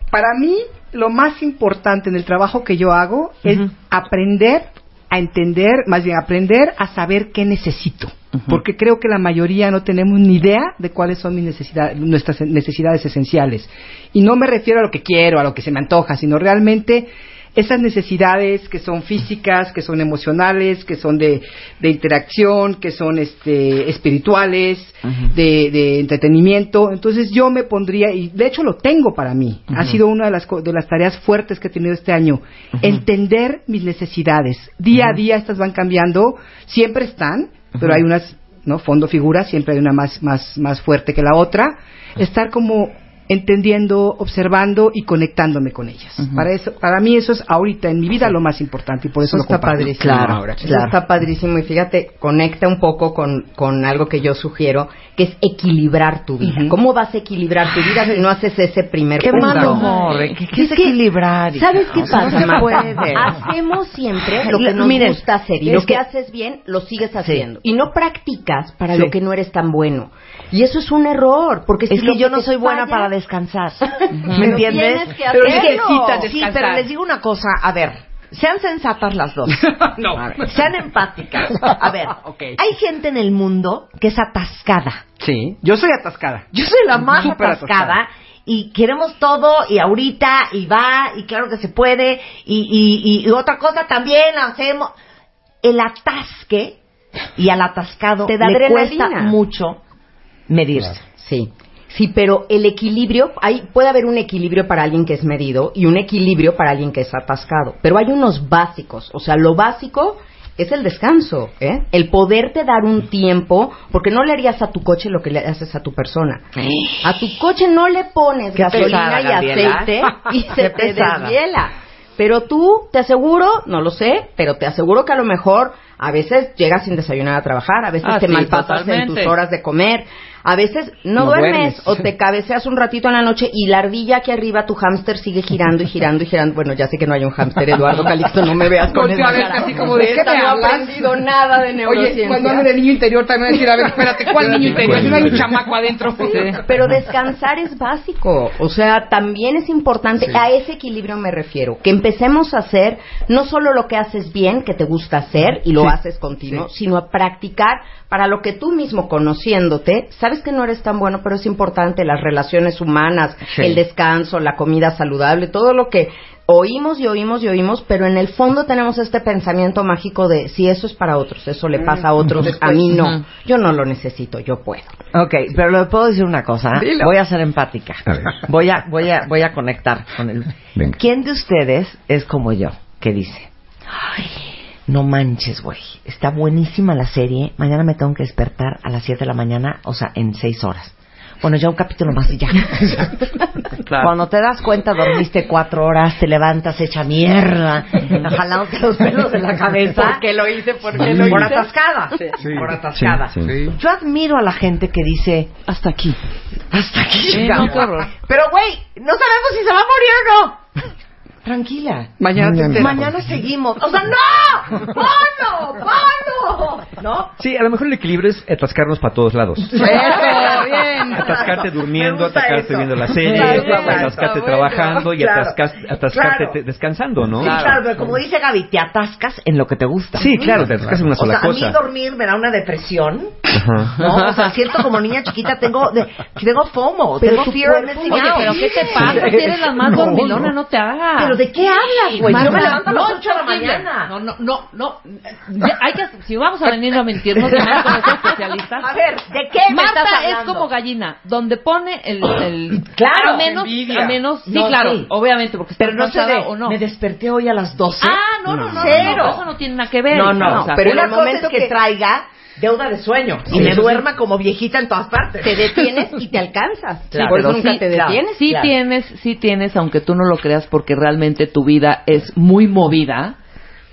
para mí lo más importante en el trabajo que yo hago es aprender a entender, más bien aprender a saber qué necesito. Porque creo que la mayoría no tenemos ni idea de cuáles son mis necesidades, nuestras necesidades esenciales. Y no me refiero a lo que quiero, a lo que se me antoja, sino realmente esas necesidades que son físicas, que son emocionales, que son de, de interacción, que son este, espirituales, de, de entretenimiento. Entonces yo me pondría, y de hecho lo tengo para mí, ha sido una de las, de las tareas fuertes que he tenido este año, entender mis necesidades. Día a día estas van cambiando, siempre están, pero hay unas, ¿no? Fondo figura, siempre hay una más, más, más fuerte que la otra. Estar como entendiendo, observando y conectándome con ellas. Para eso, para mí eso es ahorita en mi vida lo más importante y por eso, Eso lo está comparto. padrísimo. Claro, ahora. Eso claro. está padrísimo y fíjate, conecta un poco con, con algo que yo sugiero, que es equilibrar tu vida. ¿Cómo vas a equilibrar tu vida si no haces ese primer Qué punto? mal humor, ¿eh? ¿Qué, qué es equilibrar? ¿Sabes qué pasa, No se Marta? puede. Hacemos siempre lo que nos Miren, gusta hacer y lo que que- haces bien lo sigues haciendo y no practicas para Sí. lo que no eres tan bueno. Y eso es un error, porque si Es lo que yo no soy buena falla- para descansar. ¿Me Pero entiendes? tienes que Pero necesitas Sí, Sí, pero les digo una cosa, a ver, sean sensatas las dos. no. Ver, sean empáticas. A ver, hay gente en el mundo que es atascada. Sí, yo soy atascada. Yo soy la más atascada. atascada. Y queremos todo, y ahorita, y va, y claro que se puede, y, y, y otra cosa también la hacemos. El atasque y al atascado Te da le adrenalina. cuesta mucho medirse. Sí. Sí, pero el equilibrio, hay, puede haber un equilibrio para alguien que es medido y un equilibrio para alguien que es atascado. Pero hay unos básicos. O sea, lo básico es el descanso, ¿eh? El poderte dar un tiempo, porque no le harías a tu coche lo que le haces a tu persona. A tu coche no le pones Qué gasolina pesada, y aceite y se te pesada. deshiela. Pero tú, te aseguro, no lo sé, pero te aseguro que a lo mejor a veces llegas sin desayunar a trabajar, a veces Ah, te sí, malpasas en tus horas de comer, a veces no, No duermes, duermes. o te cabeceas un ratito en la noche y la ardilla aquí arriba, tu hámster sigue girando y girando y girando. Bueno, ya sé que no hay un hámster, Eduardo Calixto, no me veas con esa cara. así como de, ¿qué Esta me no ha hablas? aprendido nada de neurociencia. Oye, cuando hablo de niño interior también decir, a ver, espérate, ¿cuál niño interior? Si no hay un chamaco adentro. Pero descansar es básico, o sea, también es importante, a ese equilibrio me refiero, que empecemos a hacer no solo lo que haces bien, que te gusta hacer y lo Sí, haces continuo, sino a practicar para lo que tú mismo conociéndote, sabes que no eres tan bueno, pero es importante las relaciones humanas, Sí. el descanso, la comida saludable, todo lo que oímos y oímos y oímos, pero en el fondo tenemos este pensamiento mágico de si eso es para otros, eso le pasa a otros, a mí no, Ujú. yo no lo necesito, yo puedo. Ok, pero le puedo decir una cosa. Dilo. Voy a ser empática. A. Voy a, voy a, voy a conectar con él. Venga. ¿Quién de ustedes es como yo que dice, ay, no manches, güey, está buenísima la serie, mañana me tengo que despertar a las 7 de la mañana, o sea, en 6 horas. Bueno, ya un capítulo más y ya. Claro. Cuando te das cuenta, dormiste cuatro horas, te levantas hecha mierda, jalándote los pelos de la cabeza. ¿Por qué lo hice? ¿Por qué Sí. lo Por hice? atascada. Sí. Por atascada. Sí, sí. Yo admiro a la gente que dice, Hasta aquí. hasta aquí no. Pero, güey, no sabemos si se va a morir o no. Tranquila. Mañana te Mañana. enteras. Mañana seguimos. O sea, ¡no! ¡Bono! ¡Bono! ¿No? Sí, a lo mejor el equilibrio es atascarnos para todos lados. Eso, bien. Atascarte durmiendo, atascarte eso. viendo la serie, atascarte trabajando bueno. y atascas- atascarte Claro. te- descansando, ¿no? Sí, claro, pero como dice Gaby, te atascas en lo que te gusta. Sí, claro, te atascas en una O sola sea, a cosa. mí dormir me da una depresión. Ajá. ¿no? O sea, siento como niña chiquita, tengo, de, tengo FOMO, Pero tengo fear of missing Oye, out. pero ¿qué te pasa? Si eres la más No, dormilona, no. no te hagas. ¿Pero de qué hablas, güey? Yo me levanto a las no, 8 de la es mañana. No, no, no, no. Ya, hay que, si vamos a venir a mentirnos, además con los especialistas. A ver, ¿de qué me Marta estás es hablando? como gallina, donde pone el, el Claro, a menos, envidia. a menos, sí, No, claro, sí. obviamente, porque está Pero no sé de, o no. me desperté hoy a las 12. Ah, no, no, no, no, Cero. no, eso no tiene nada que ver. No, no, O sea, pero en el momento es que, que- traiga deuda de sueño y me duerma como viejita en todas partes. Te detienes y te alcanzas. Claro, Por eso nunca sí, te claro. detienes. Sí Claro. tienes, sí tienes, aunque tú no lo creas, porque realmente tu vida es muy movida,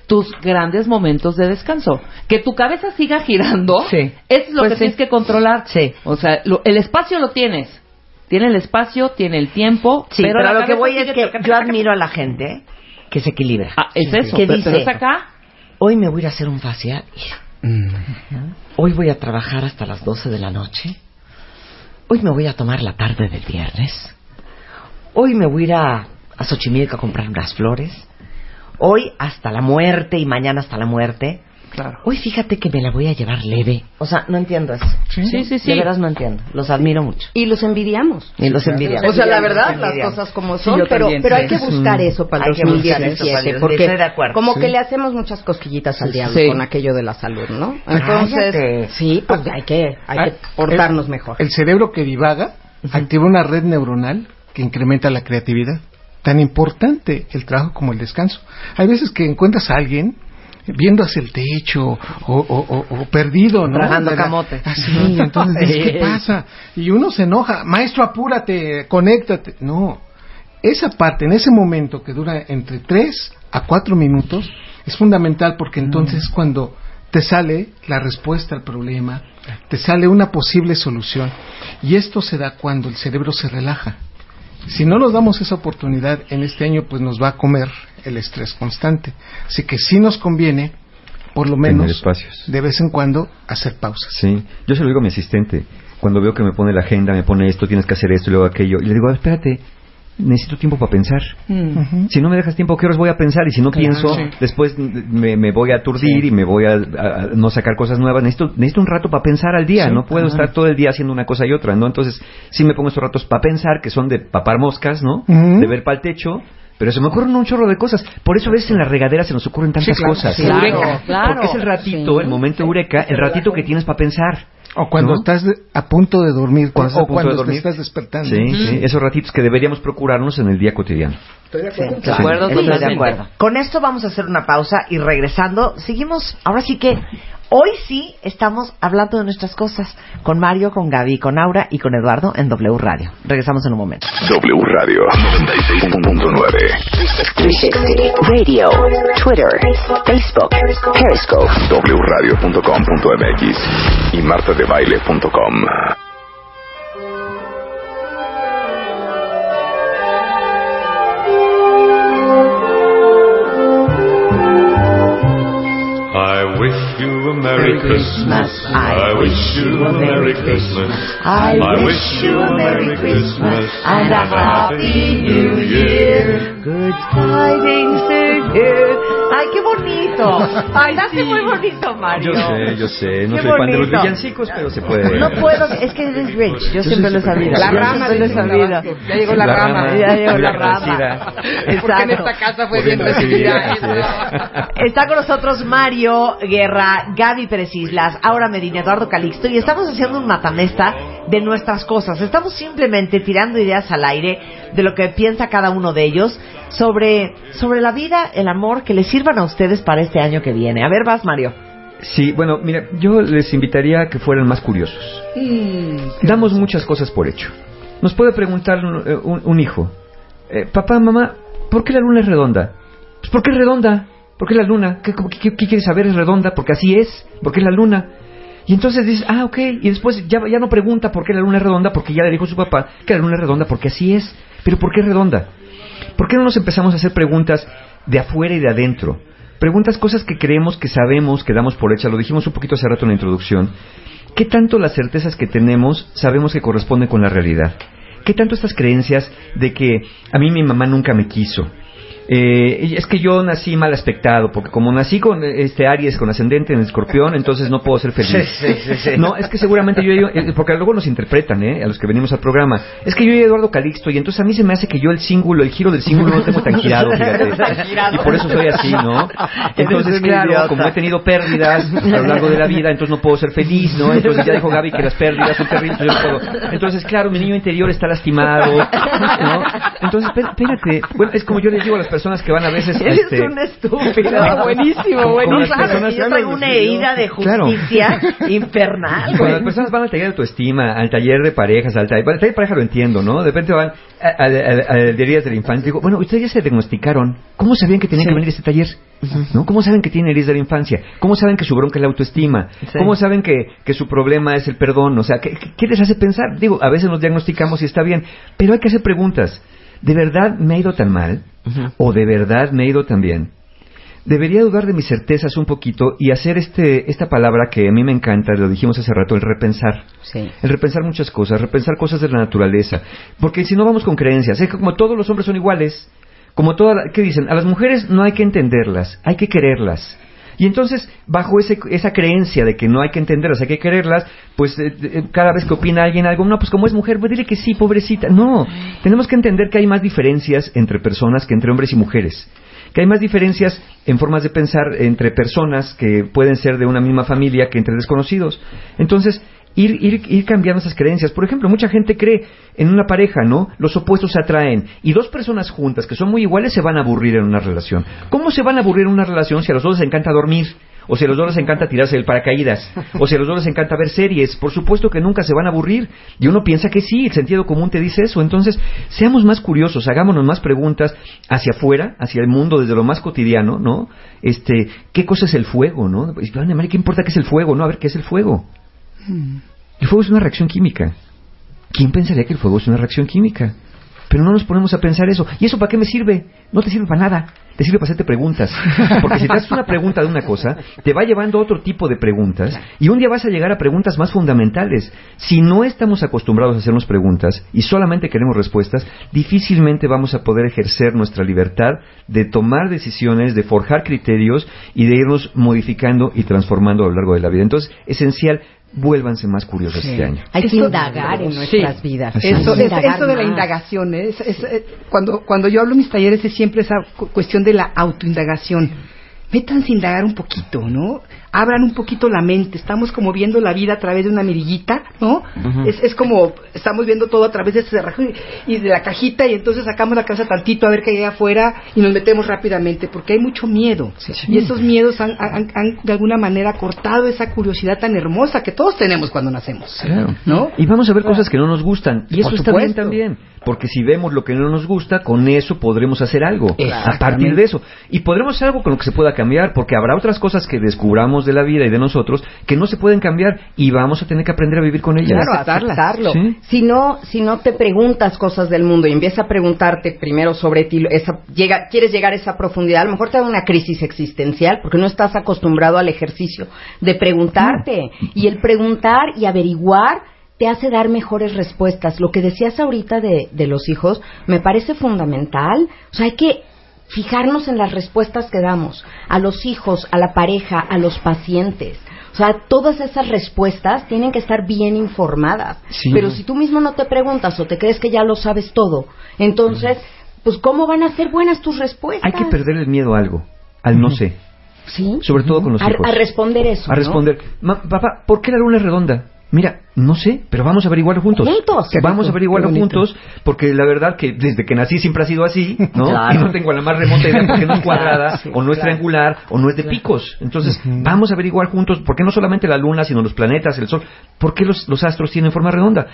tus grandes momentos de descanso. Que tu cabeza siga girando, Sí. es lo Pues que sí. tienes que controlar. Sí. O sea, lo- el espacio lo tienes. Tiene el espacio, tiene el tiempo, Sí, pero, pero, lo que voy es que yo admiro a la gente que se equilibra. Ah, es eso, que pero, dice, pero es acá. hoy me voy a ir a hacer un facial. Hoy voy a trabajar hasta las 12 de la noche. Hoy me voy a tomar la tarde del viernes. Hoy me voy a ir a, a Xochimilco a comprar unas flores. Hoy hasta la muerte y mañana hasta la muerte. Claro. Hoy fíjate que me la voy a llevar leve. O sea, no entiendo eso. Sí, sí, sí. De veras no entiendo. Los admiro mucho. Y los envidiamos. Y los envidiamos. O sea, la verdad, Los las cosas como Sí, son, yo pero, también, pero sí. hay que buscar eso para Hay el que buscar eso 2017, para el- porque de acuerdo. como Sí. que le hacemos muchas cosquillitas al diablo Sí. con aquello de la salud, ¿no? Cállate. Entonces, sí, pues hay que, hay que Ah, portarnos el- mejor. El cerebro que divaga activa una red neuronal que incrementa la creatividad. Tan importante el trabajo como el descanso. Hay veces que encuentras a alguien viendo hacia el techo o, o- o- o perdido, ¿no? Tragando camote. Así, entonces ¿qué pasa? Y uno se enoja, maestro, apúrate, conéctate. No, esa parte, en ese momento que dura entre 3 a 4 minutos, es fundamental porque entonces es cuando te sale la respuesta al problema, te sale una posible solución. Y esto se da cuando el cerebro se relaja. Si no nos damos esa oportunidad en este año, pues nos va a comer el estrés constante. Así que sí nos conviene, por lo menos, espacios. de vez en cuando, hacer pausas. Sí, yo se lo digo a mi asistente. Cuando veo que me pone la agenda, me pone esto, tienes que hacer esto y luego aquello. Y le digo, espérate, necesito tiempo para pensar. Ujú. Si no me dejas tiempo, ¿qué horas voy a pensar? Y si no Claro, pienso, sí. después me, me voy a aturdir y me voy a, a- a no sacar cosas nuevas. Necesito, necesito un rato para pensar al día. Sí, no puedo estar todo el día haciendo una cosa y otra, ¿no? Entonces, sí me pongo estos ratos para pensar, que son de papar moscas, ¿no? De ver para el techo. Pero se me ocurren un chorro de cosas. Por eso a veces en la regadera se nos ocurren tantas claro, cosas. sí. Claro, claro. Porque es el ratito, Sí. el momento eureka, el ratito que tienes para pensar. O cuando ¿No? estás a punto de dormir, Cuando estás a o punto cuando de te dormir. estás despertando. Sí, sí, esos ratitos que deberíamos procurarnos en el día cotidiano. Sí, De acuerdo, estoy de acuerdo. Con esto vamos a hacer una pausa y regresando, seguimos. Ahora sí que hoy sí estamos hablando de nuestras cosas con Mario, con Gaby, con Aura y con Eduardo en W Radio. Regresamos en un momento. W Radio 96.9. 360 Radio, Twitter, Facebook, Periscope. wradio.com.mx y martadebaile.com. I wish you Merry Christmas. I wish you a Merry Christmas. I wish you a Merry Christmas and a Happy New Year. Good tidings to you. Ay, qué bonito. Bailaste muy bonito, Mario. Yo sé, yo sé. No Qué soy fan de los bonito. villancicos, pero se puede. No puedo, es que eres rich. Yo siempre lo he sabido. La Yo rama siempre lo he de sabido. Ya llegó la, La rama. rama. Ya llegó la rama. Porque en Exacto. esta casa fue bien recibida. Está con nosotros Mario Guerra, Gaby Pérez Islas, Aura Medina, Eduardo Calixto y estamos haciendo un matamesta de nuestras cosas. Estamos simplemente tirando ideas al aire de lo que piensa cada uno de ellos sobre, sobre la vida, el amor que les sirvan a ustedes para este año que viene. A ver, vas Mario. Sí, bueno, mira, yo les invitaría a que fueran más curiosos. Damos muchas cosas por hecho. Nos puede preguntar un, eh, un- un hijo, eh, papá, mamá, ¿por qué la luna es redonda? Pues ¿por qué es redonda? ¿Por qué la luna? ¿Qué, qué- quieres saber? Es redonda, porque así es, porque es la luna. Y entonces dices, ah, ok, y después ya, ya no pregunta por qué la luna es redonda, porque ya le dijo su papá que la luna es redonda, porque así es. Pero ¿por qué es redonda? ¿Por qué no nos empezamos a hacer preguntas de afuera y de adentro? Preguntas, cosas que creemos, que sabemos, que damos por hechas. Lo dijimos un poquito hace rato en la introducción. ¿Qué tanto las certezas que tenemos sabemos que corresponden con la realidad? ¿Qué tanto estas creencias de que a mí mi mamá nunca me quiso? Eh, es que yo nací mal aspectado, porque como nací con este Aries con ascendente en escorpión, entonces no puedo ser feliz. Sí, sí, sí. No, es que seguramente yo, eh, porque luego nos interpretan, ¿eh? A los que venimos al programa. Es que yo soy Eduardo Calixto y entonces a mí se me hace que yo el cíngulo, el giro del cíngulo no lo tengo tan girado, fíjate. Y por eso soy así, ¿no? Entonces, claro, como he tenido pérdidas a lo largo de la vida, entonces no puedo ser feliz, ¿no? Entonces ya dijo Gaby que las pérdidas son terribles, yo puedo. Entonces, claro, mi niño interior está lastimado, ¿no? Entonces, espé- espérate. Bueno, es como yo les digo a las personas que van a veces... Eres este, un estúpido. buenísimo, las claro, personas- yo soy una herida de Claro. justicia infernal. Cuando las personas van al taller de autoestima, al taller de parejas, al taller, al taller de pareja lo entiendo, ¿no? De repente van a, a, a- a- a heridas de la infancia. Digo, bueno, ustedes ya se diagnosticaron. ¿Cómo sabían que tenían que venir a este taller? ¿No? ¿Cómo saben que tienen heridas de la infancia? ¿Cómo saben que su bronca es la autoestima? Sí. ¿Cómo saben que, que su problema es el perdón? O sea, ¿qué, qué- qué les hace pensar? Digo, a veces nos diagnosticamos y está bien, pero hay que hacer preguntas. ¿De verdad me ha ido tan mal? ¿O de verdad me ha ido tan bien? Debería dudar de mis certezas un poquito y hacer este, esta palabra que a mí me encanta, lo dijimos hace rato, el repensar. Sí. El repensar muchas cosas, repensar cosas de la naturaleza. Porque si no vamos con creencias, es que como todos los hombres son iguales, como todas, ¿qué dicen? A las mujeres no hay que entenderlas, hay que quererlas. Y entonces, bajo ese, esa creencia de que no hay que entenderlas, hay que quererlas, pues eh, eh, cada vez que opina alguien algo, no, pues como es mujer, pues dile que sí, pobrecita. No, tenemos que entender que hay más diferencias entre personas que entre hombres y mujeres. Que hay más diferencias en formas de pensar entre personas que pueden ser de una misma familia que entre desconocidos. Entonces, ir, ir, ir cambiando esas creencias. Por ejemplo, mucha gente cree en una pareja, ¿no? Los opuestos se atraen. Y dos personas juntas que son muy iguales se van a aburrir en una relación. ¿Cómo se van a aburrir en una relación si a los dos les encanta dormir? O si a los dos les encanta tirarse del paracaídas. O si a los dos les encanta ver series. Por supuesto que nunca se van a aburrir. Y uno piensa que sí, el sentido común te dice eso. Entonces, seamos más curiosos, hagámonos más preguntas hacia afuera, hacia el mundo, desde lo más cotidiano, ¿no? Este, ¿qué cosa es el fuego, no? Pues, "Ande, Mari, ¿qué importa qué es el fuego, no? A ver, ¿qué es el fuego? El fuego es una reacción química. ¿Quién pensaría que el fuego es una reacción química? Pero no nos ponemos a pensar eso. ¿Y eso para qué me sirve? No te sirve para nada. Te sirve para hacerte preguntas. Porque si te haces una pregunta de una cosa, te va llevando a otro tipo de preguntas. Y un día vas a llegar a preguntas más fundamentales. Si no estamos acostumbrados a hacernos preguntas y solamente queremos respuestas, difícilmente vamos a poder ejercer nuestra libertad de tomar decisiones, de forjar criterios y de irnos modificando y transformando a lo largo de la vida. Entonces, esencial, vuélvanse más curiosos este año. Hay que Esto- indagar en Sí. nuestras vidas. Eso, es- eso de la indagación, ¿eh? Es- es, eh, cuando, cuando yo hablo en mis talleres es siempre esa cu- cuestión de la autoindagación. Métanse a indagar un poquito, ¿no? Abran un poquito la mente. Estamos como viendo la vida a través de una mirillita, ¿no? es, es como estamos viendo todo a través de ese cerrajo y, y de la cajita y entonces sacamos la cabeza tantito a ver qué hay afuera y nos metemos rápidamente porque hay mucho miedo. Y esos miedos han, han- han, de alguna manera cortado esa curiosidad tan hermosa que todos tenemos cuando nacemos. Claro. ¿No? Y vamos a ver cosas que no nos gustan. Y eso está bien también. Porque si vemos lo que no nos gusta, con eso podremos hacer algo. A partir de eso. Y podremos hacer algo con lo que se pueda cambiar, porque habrá otras cosas que descubramos de la vida y de nosotros que no se pueden cambiar y vamos a tener que aprender a vivir con ellas. Claro, aceptarlas. aceptarlo. Sí. Si no, si no te preguntas cosas del mundo y empiezas a preguntarte primero sobre ti, esa, llega, quieres llegar a esa profundidad, a lo mejor te da una crisis existencial porque no estás acostumbrado al ejercicio de preguntarte. Y el preguntar y averiguar te hace dar mejores respuestas. Lo que decías ahorita de, de los hijos me parece fundamental. O sea, hay que fijarnos en las respuestas que damos a los hijos, a la pareja, a los pacientes. O sea, todas esas respuestas tienen que estar bien informadas. Sí. Pero si tú mismo no te preguntas o te crees que ya lo sabes todo, entonces, pues ¿cómo van a ser buenas tus respuestas? Hay que perder el miedo a algo, al no sé. ¿Sí? Sobre todo con los a, hijos. a responder eso. A ¿no? responder. "Ma- papá, ¿por qué la luna es redonda? Mira, no sé, pero vamos a averiguarlo juntos. Juntos. Vamos a averiguarlo juntos, porque la verdad que desde que nací siempre ha sido así, ¿no? Claro. Y no tengo la más remota idea porque no es cuadrada, Sí, o no es claro. triangular, o no es de picos. Entonces, vamos a averiguar juntos, porque no solamente la luna, sino los planetas, el sol, ¿por qué los, los astros tienen forma redonda?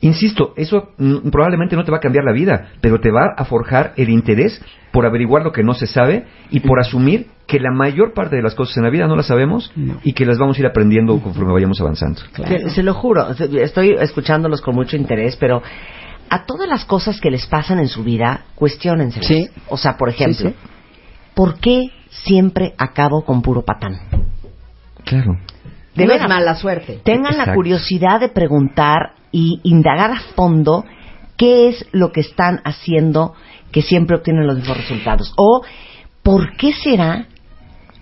Insisto, eso probablemente no te va a cambiar la vida, pero te va a forjar el interés por averiguar lo que no se sabe y por asumir que la mayor parte de las cosas en la vida no las sabemos y que las vamos a ir aprendiendo conforme vayamos avanzando. Se, se lo juro, estoy escuchándolos con mucho interés, pero a todas las cosas que les pasan en su vida, cuestionense. Sí. O sea, por ejemplo, Sí, ¿por qué siempre acabo con puro patán? Claro. De no es mala suerte. Tengan la curiosidad de preguntar y indagar a fondo qué es lo que están haciendo que siempre obtienen los mismos resultados? ¿O por qué será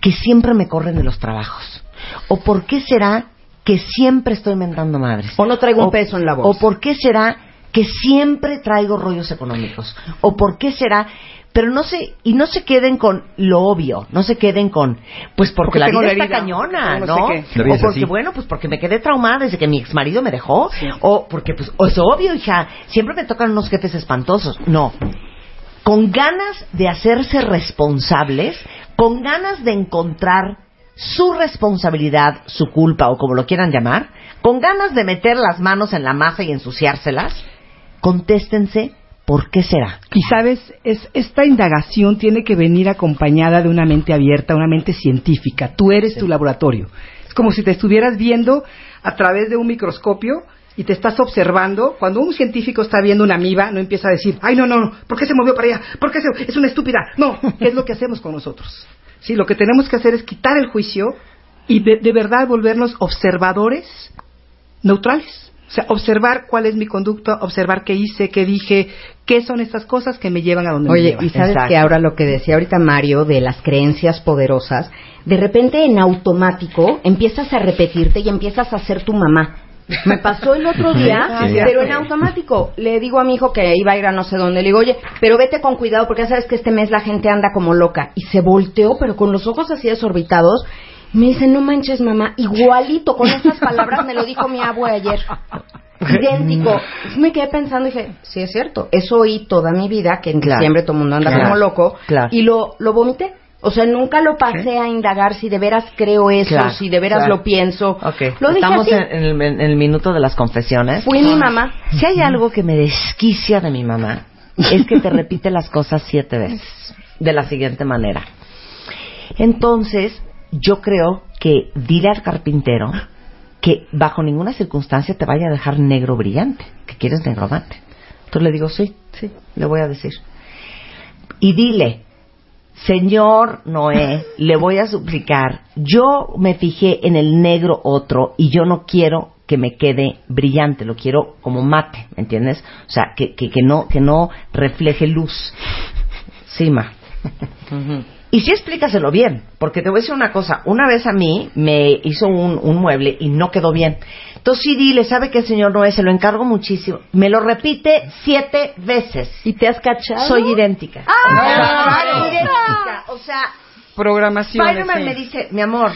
que siempre me corren de los trabajos? ¿O por qué será que siempre estoy mentando madres? O no traigo un peso en la voz. ¿O por qué será que siempre traigo rollos económicos? ¿O por qué será pero no se y no se queden con lo obvio, no se queden con pues porque, Porque la vida la está cañona, no ¿no? sé qué. La vida O porque así. bueno, pues porque me quedé traumada desde que mi ex marido me dejó, o porque pues o es obvio, hija, siempre me tocan unos jefes espantosos. No. Con ganas de hacerse responsables, con ganas de encontrar su responsabilidad, su culpa o como lo quieran llamar, con ganas de meter las manos en la masa y ensuciárselas, contéstense por qué será. Y sabes, es, esta indagación tiene que venir acompañada de una mente abierta, una mente científica. Tú eres tu laboratorio. Es como si te estuvieras viendo a través de un microscopio y te estás observando. Cuando un científico está viendo una amiba, no empieza a decir, ay, no, no, no, ¿por qué se movió para allá? ¿Por qué se... es una estúpida? No, ¿qué es lo que hacemos con nosotros? Sí, lo que tenemos que hacer es quitar el juicio y de, de verdad volvernos observadores neutrales. O sea, observar cuál es mi conducta, observar qué hice, qué dije, qué son estas cosas que me llevan a donde me Oye, llevan. y sabes Exacto. que ahora lo que decía ahorita Mario de las creencias poderosas, de repente en automático empiezas a repetirte y empiezas a ser tu mamá. Me pasó el otro día, Sí. pero en automático. Le digo a mi hijo que iba a ir a no sé dónde. Le digo, oye, pero vete con cuidado porque ya sabes que este mes la gente anda como loca. Y se volteó, pero con los ojos así desorbitados. Me dice, no manches, mamá, igualito, con esas palabras me lo dijo mi abue ayer. Idéntico. Me quedé pensando y dije, sí es cierto, eso oí toda mi vida, que en Claro. diciembre todo el mundo anda Claro. como loco, Claro. y lo, lo vomité. O sea, nunca lo pasé a indagar si de veras creo eso, Claro, si de veras claro. lo pienso. Ok, Lo dije estamos así. en, el, en el minuto de las confesiones. Fui mi mamá. Si hay algo que me desquicia de mi mamá, es que te repite las cosas siete veces, de la siguiente manera. Entonces, yo creo que dile al carpintero que bajo ninguna circunstancia te vaya a dejar negro brillante, que quieres negromante. Entonces le digo, sí, sí, le voy a decir. Y dile, Señor Noé, le voy a suplicar, yo me fijé en el negro otro y yo no quiero que me quede brillante, lo quiero como mate, ¿me entiendes? O sea, que, que, no, que no refleje luz. Sí. Y sí explícaselo bien, porque te voy a decir una cosa, una vez a mí me hizo un, un mueble y no quedó bien. Entonces sí dile, sabe que señor Noé, se lo encargo muchísimo. Me lo repite siete veces. ¿Y te has cachado? Soy idéntica. ¡Ah! Soy idéntica. O sea, Programación. Spider-Man me dice, mi amor,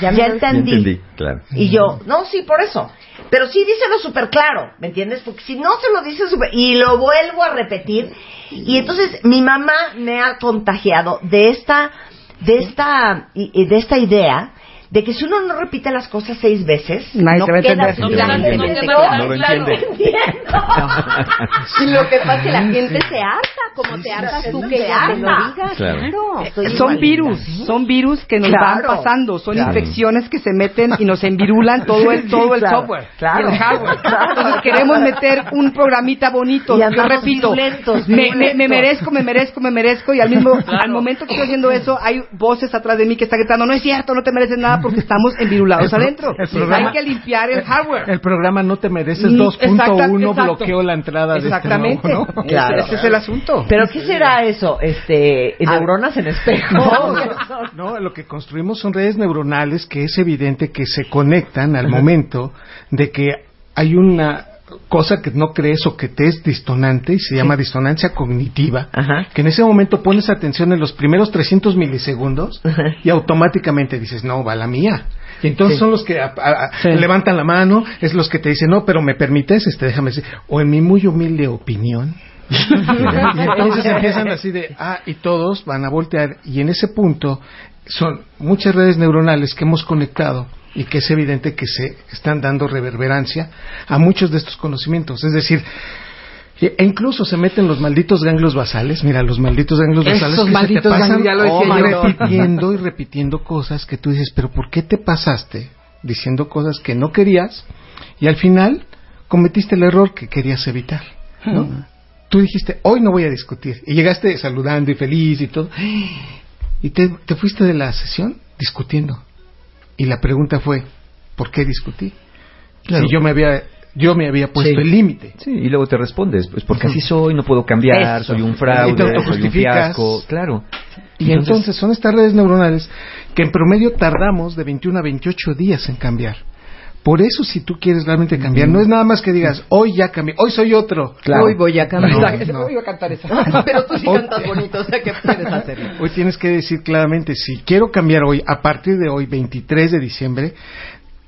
ya, Ya entendí. Ya entendí, claro. Y yo, no, sí, por eso. Pero sí díselo súper claro, ¿me entiendes? Porque si no se lo dice súper... Y lo vuelvo a repetir. Y entonces mi mamá me ha contagiado de esta, de esta, de esta idea de que si uno no repite las cosas seis veces, Nadie no te va a queda entender. No lo entiende. Y lo que pasa es que la gente se harta, como te hartas tú que se lo harta. diga. Claro. Son virus, son virus que nos Claro. van pasando, son Claro. infecciones que se meten y nos envirulan todo el todo el Claro, software claro. y el hardware. Claro. Entonces queremos meter un programita bonito, Y yo repito, violentos, me, me- me violentos. merezco, me merezco, me merezco y al mismo al momento que estoy haciendo eso hay voces atrás de mí que están gritando, no es cierto, no te mereces nada porque estamos envirulados adentro. programa- hay que limpiar el hardware. El programa No te mereces Mm, 2.1 exacta- exacto. bloqueó la entrada de este Exactamente. nuevo, ¿no? Claro. Ese es el asunto. Pero ¿qué será eso? Este, neuronas en espejo. No, no, lo que construimos son redes neuronales que es evidente que se conectan al momento de que hay una cosa que no crees o que te es distonante y se llama distonancia cognitiva, Ajá. que en ese momento pones atención en los primeros 300 milisegundos Ajá. y automáticamente dices, no, va la mía. Y entonces Sí. son los que a- a- a- Sí. levantan la mano, es los que te dicen, no, pero me permites, este, déjame decir, o en mi muy humilde opinión. y entonces empiezan así de, ah, y todos van a voltear, y en ese punto son muchas redes neuronales que hemos conectado y que es evidente que se están dando reverberancia a muchos de estos conocimientos. Es decir, e incluso se meten los malditos ganglios basales, mira, los malditos ganglios Esos basales que se te malditos pasan ya lo oh, repitiendo y repitiendo cosas que tú dices, pero ¿por qué te pasaste diciendo cosas que no querías y al final cometiste el error que querías evitar? ¿no? Tú dijiste, hoy no voy a discutir y llegaste saludando y feliz y todo y te, te fuiste de la sesión discutiendo y la pregunta fue, ¿por qué discutí? Claro. Si yo me había yo me había puesto Sí. el límite. Sí, y luego te respondes, pues porque así soy, no puedo cambiar, Eso. soy un Y te fraude, soy un autojustificas. fiasco, claro. Y entonces, son estas redes neuronales que en promedio tardamos de 21 a 28 días en cambiar. Por eso, si tú quieres realmente cambiar, no es nada más que digas, hoy ya cambié, hoy soy otro. Hoy voy a cambiar. No, no. Iba a cantar esa. Pero tú sí Hoy- cantas bonito, o sea que puedes hacerlo. Hoy tienes que decir claramente, si quiero cambiar hoy, a partir de hoy, 23 de diciembre,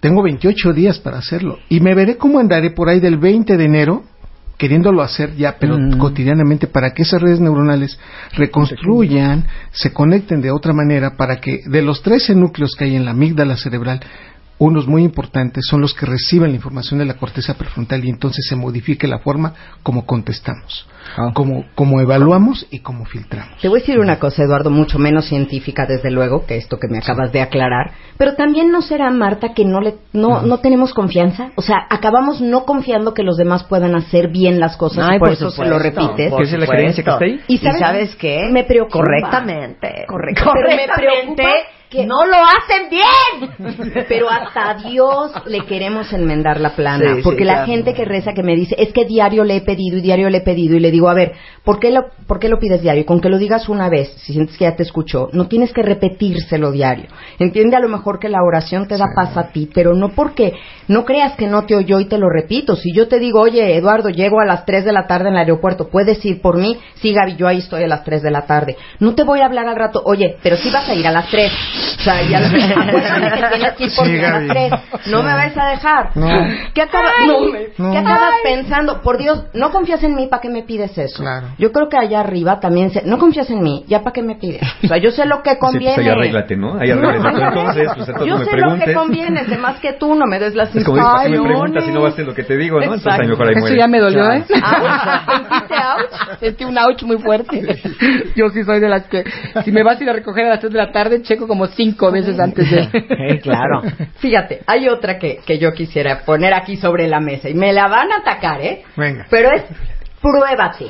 tengo 28 días para hacerlo. Y me veré cómo andaré por ahí del 20 de enero, queriéndolo hacer ya, pero cotidianamente, para que esas redes neuronales reconstruyan, se conecten de otra manera, para que de los 13 núcleos que hay en la amígdala cerebral, unos muy importantes son los que reciben la información de la corteza prefrontal y entonces se modifique la forma como contestamos, como, como evaluamos y como filtramos. Te voy a decir una cosa, Eduardo, mucho menos científica, desde luego, que esto que me acabas de aclarar. Pero también no será, Marta, que no, le, no, no tenemos confianza. O sea, acabamos no confiando que los demás puedan hacer bien las cosas Ay, y por, por eso se lo repites. por Esa es la creencia que está ahí. ¿Y ¿Y sabes, sabes qué? Me preocupa. Correctamente. Correctamente. Pero me preocupa que no lo hacen bien. Pero hasta a Dios le queremos enmendar la plana. Sí, sí, porque la claro. gente que reza que me dice, es que diario le he pedido y diario le he pedido. Y le digo, a ver, ¿por qué lo, por qué lo pides diario? Con que lo digas una vez, si sientes que ya te escuchó, no tienes que repetírselo diario. Entiende a lo mejor que la oración te da paz a ti, pero no porque no creas que no te oyó y te lo repito. Si yo te digo, oye, Eduardo, llego a las 3 de la tarde en el aeropuerto, ¿puedes ir por mí? Sí, Gaby, yo ahí estoy a las 3 de la tarde. No te voy a hablar al rato, oye, pero sí vas a ir a las 3. O sea, ya acuérdate que tienes que ir por Sí. 3. No me vas a dejar. No. ¿Qué, acaba- No. ¿Qué acabas pensando? Por Dios, no confías en mí, ¿para qué me pides eso? Claro. Yo creo que allá arriba también se, no confías en mí, ¿ya para qué me pides? O sea, yo sé lo que Sí, pues conviene. ahí arréglate, ¿no? Ahí arréglate. entonces, pues entonces yo me sé preguntes. lo que conviene, sé más que tú, no me des las Es como dices, ¿para qué me preguntas si no vas a hacer lo que te digo, no? Entonces ahí mejor ahí Eso muere. ya me dolió, ¿eh? Ouch, ¿Sentiste ouch? Sentí un ouch muy fuerte. Yo sí soy de las que, si me vas a ir a recoger a las 3 de la tarde, checo como cinco veces antes de... claro. Fíjate, hay otra que, que yo quisiera poner aquí sobre la mesa y me la van a atacar, ¿eh? Venga. Pero es pruébate.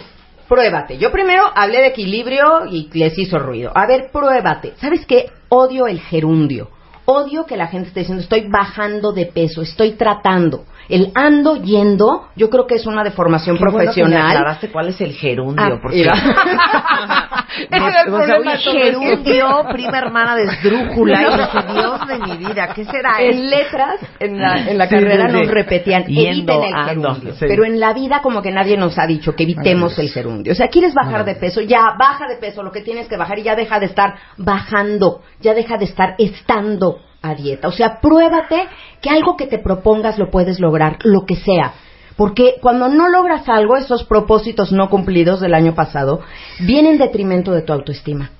Pruébate. Yo primero hablé de equilibrio y les hizo ruido. A ver, pruébate. ¿Sabes qué? Odio el gerundio. Odio que la gente esté diciendo estoy bajando de peso, estoy tratando. El ando yendo, yo creo que es una deformación Qué bueno que me profesional. aclaraste cuál es el gerundio, Ah, porque. Ese era el o sea, oye, gerundio, prima hermana de esdrújula, y dije, Dios de mi vida, ¿qué será en esto? letras, en la, en la Sí, carrera sí, sí. nos repetían, Yendo, eviten el ando, gerundio. Pero en la vida como que nadie nos ha dicho que evitemos el gerundio. O sea, quieres bajar de peso, ya baja de peso, lo que tienes que bajar y ya deja de estar bajando, ya deja de estar estando a dieta. O sea, pruébate que algo que te propongas lo puedes lograr, lo que sea. Porque cuando no logras algo, esos propósitos no cumplidos del año pasado, vienen en detrimento de tu autoestima.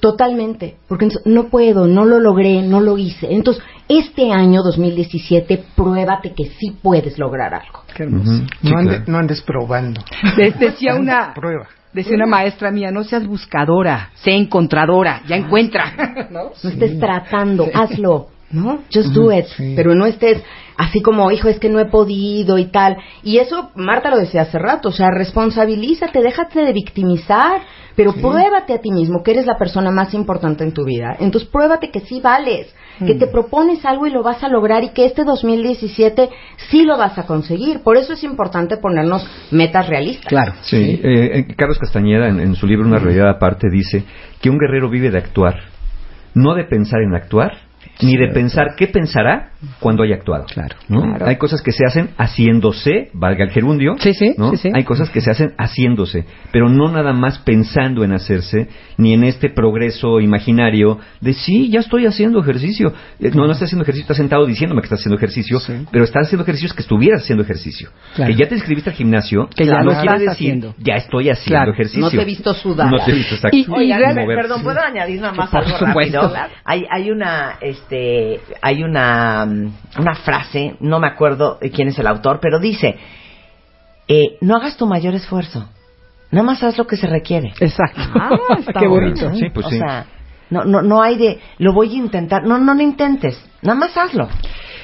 Totalmente. Porque entonces, no puedo, no lo logré, no lo hice. Entonces, este año 2017, pruébate que sí puedes lograr algo. Qué hermoso. No, ande- no andes probando. De- decía una... Prueba. Decía una maestra mía, no seas buscadora, sé encontradora, ya encuentra. ¿No? No estés tratando, hazlo, ¿no? Just do it. Pero no estés así como, hijo, es que no he podido y tal. Y eso, Marta lo decía hace rato, o sea, responsabilízate, déjate de victimizar, pero pruébate a ti mismo que eres la persona más importante en tu vida. Entonces, pruébate que sí vales, que te propones algo y lo vas a lograr y que este 2017 sí lo vas a conseguir. Por eso es importante ponernos metas realistas. Claro. Sí, eh, eh, Carlos Castañeda en, en su libro Una realidad aparte dice que un guerrero vive de actuar, no de pensar en actuar, ni de pensar qué pensará cuando haya actuado. Claro, ¿no? claro. Hay cosas que se hacen haciéndose, valga el gerundio. Sí, sí, ¿no? sí, sí. Hay cosas que se hacen haciéndose, pero no nada más pensando en hacerse, ni en este progreso imaginario de sí, ya estoy haciendo ejercicio. Eh, No, no estás haciendo ejercicio, estás sentado diciéndome que estás haciendo ejercicio, pero estás haciendo ejercicios que estuvieras haciendo ejercicio. Claro. Que ya te inscribiste al gimnasio, Que ya no lo quiere estás decir haciendo. ya estoy haciendo Claro. ejercicio. No te he visto sudar. No te he visto, exacto. Y- y mover. perdón, ¿puedo añadir nada más Por algo supuesto. rápido? Hay, hay una, este, hay una, mm, una frase, no me acuerdo de quién es el autor, pero dice, eh, no hagas tu mayor esfuerzo, nada más haz lo que se requiere. Exacto. Ah, está Qué bonito. Sí, pues o sí. sea, no, no, no hay de, lo voy a intentar, no, no lo intentes, nada más hazlo.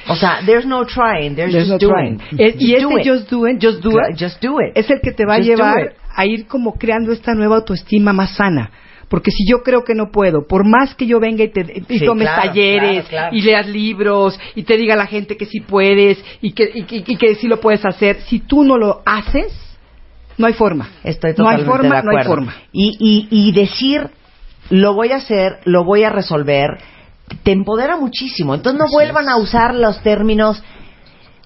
O sea, there's no trying, there's, There's just no doing. trying. Es- y Just do este it. just do it, just do it, Just do it. es el que te va a Just llevar a ir como creando esta nueva autoestima más sana. Porque si yo creo que no puedo, por más que yo venga y, te, y Sí, tomes claro, talleres claro, claro. y leas libros y te diga a la gente que sí puedes y que, y, que- y que sí lo puedes hacer, si tú no lo haces, no hay forma. Estoy no hay totalmente forma, de no hay forma. Y, y, y decir, lo voy a hacer, lo voy a resolver, te empodera muchísimo. Entonces no vuelvan a usar los términos,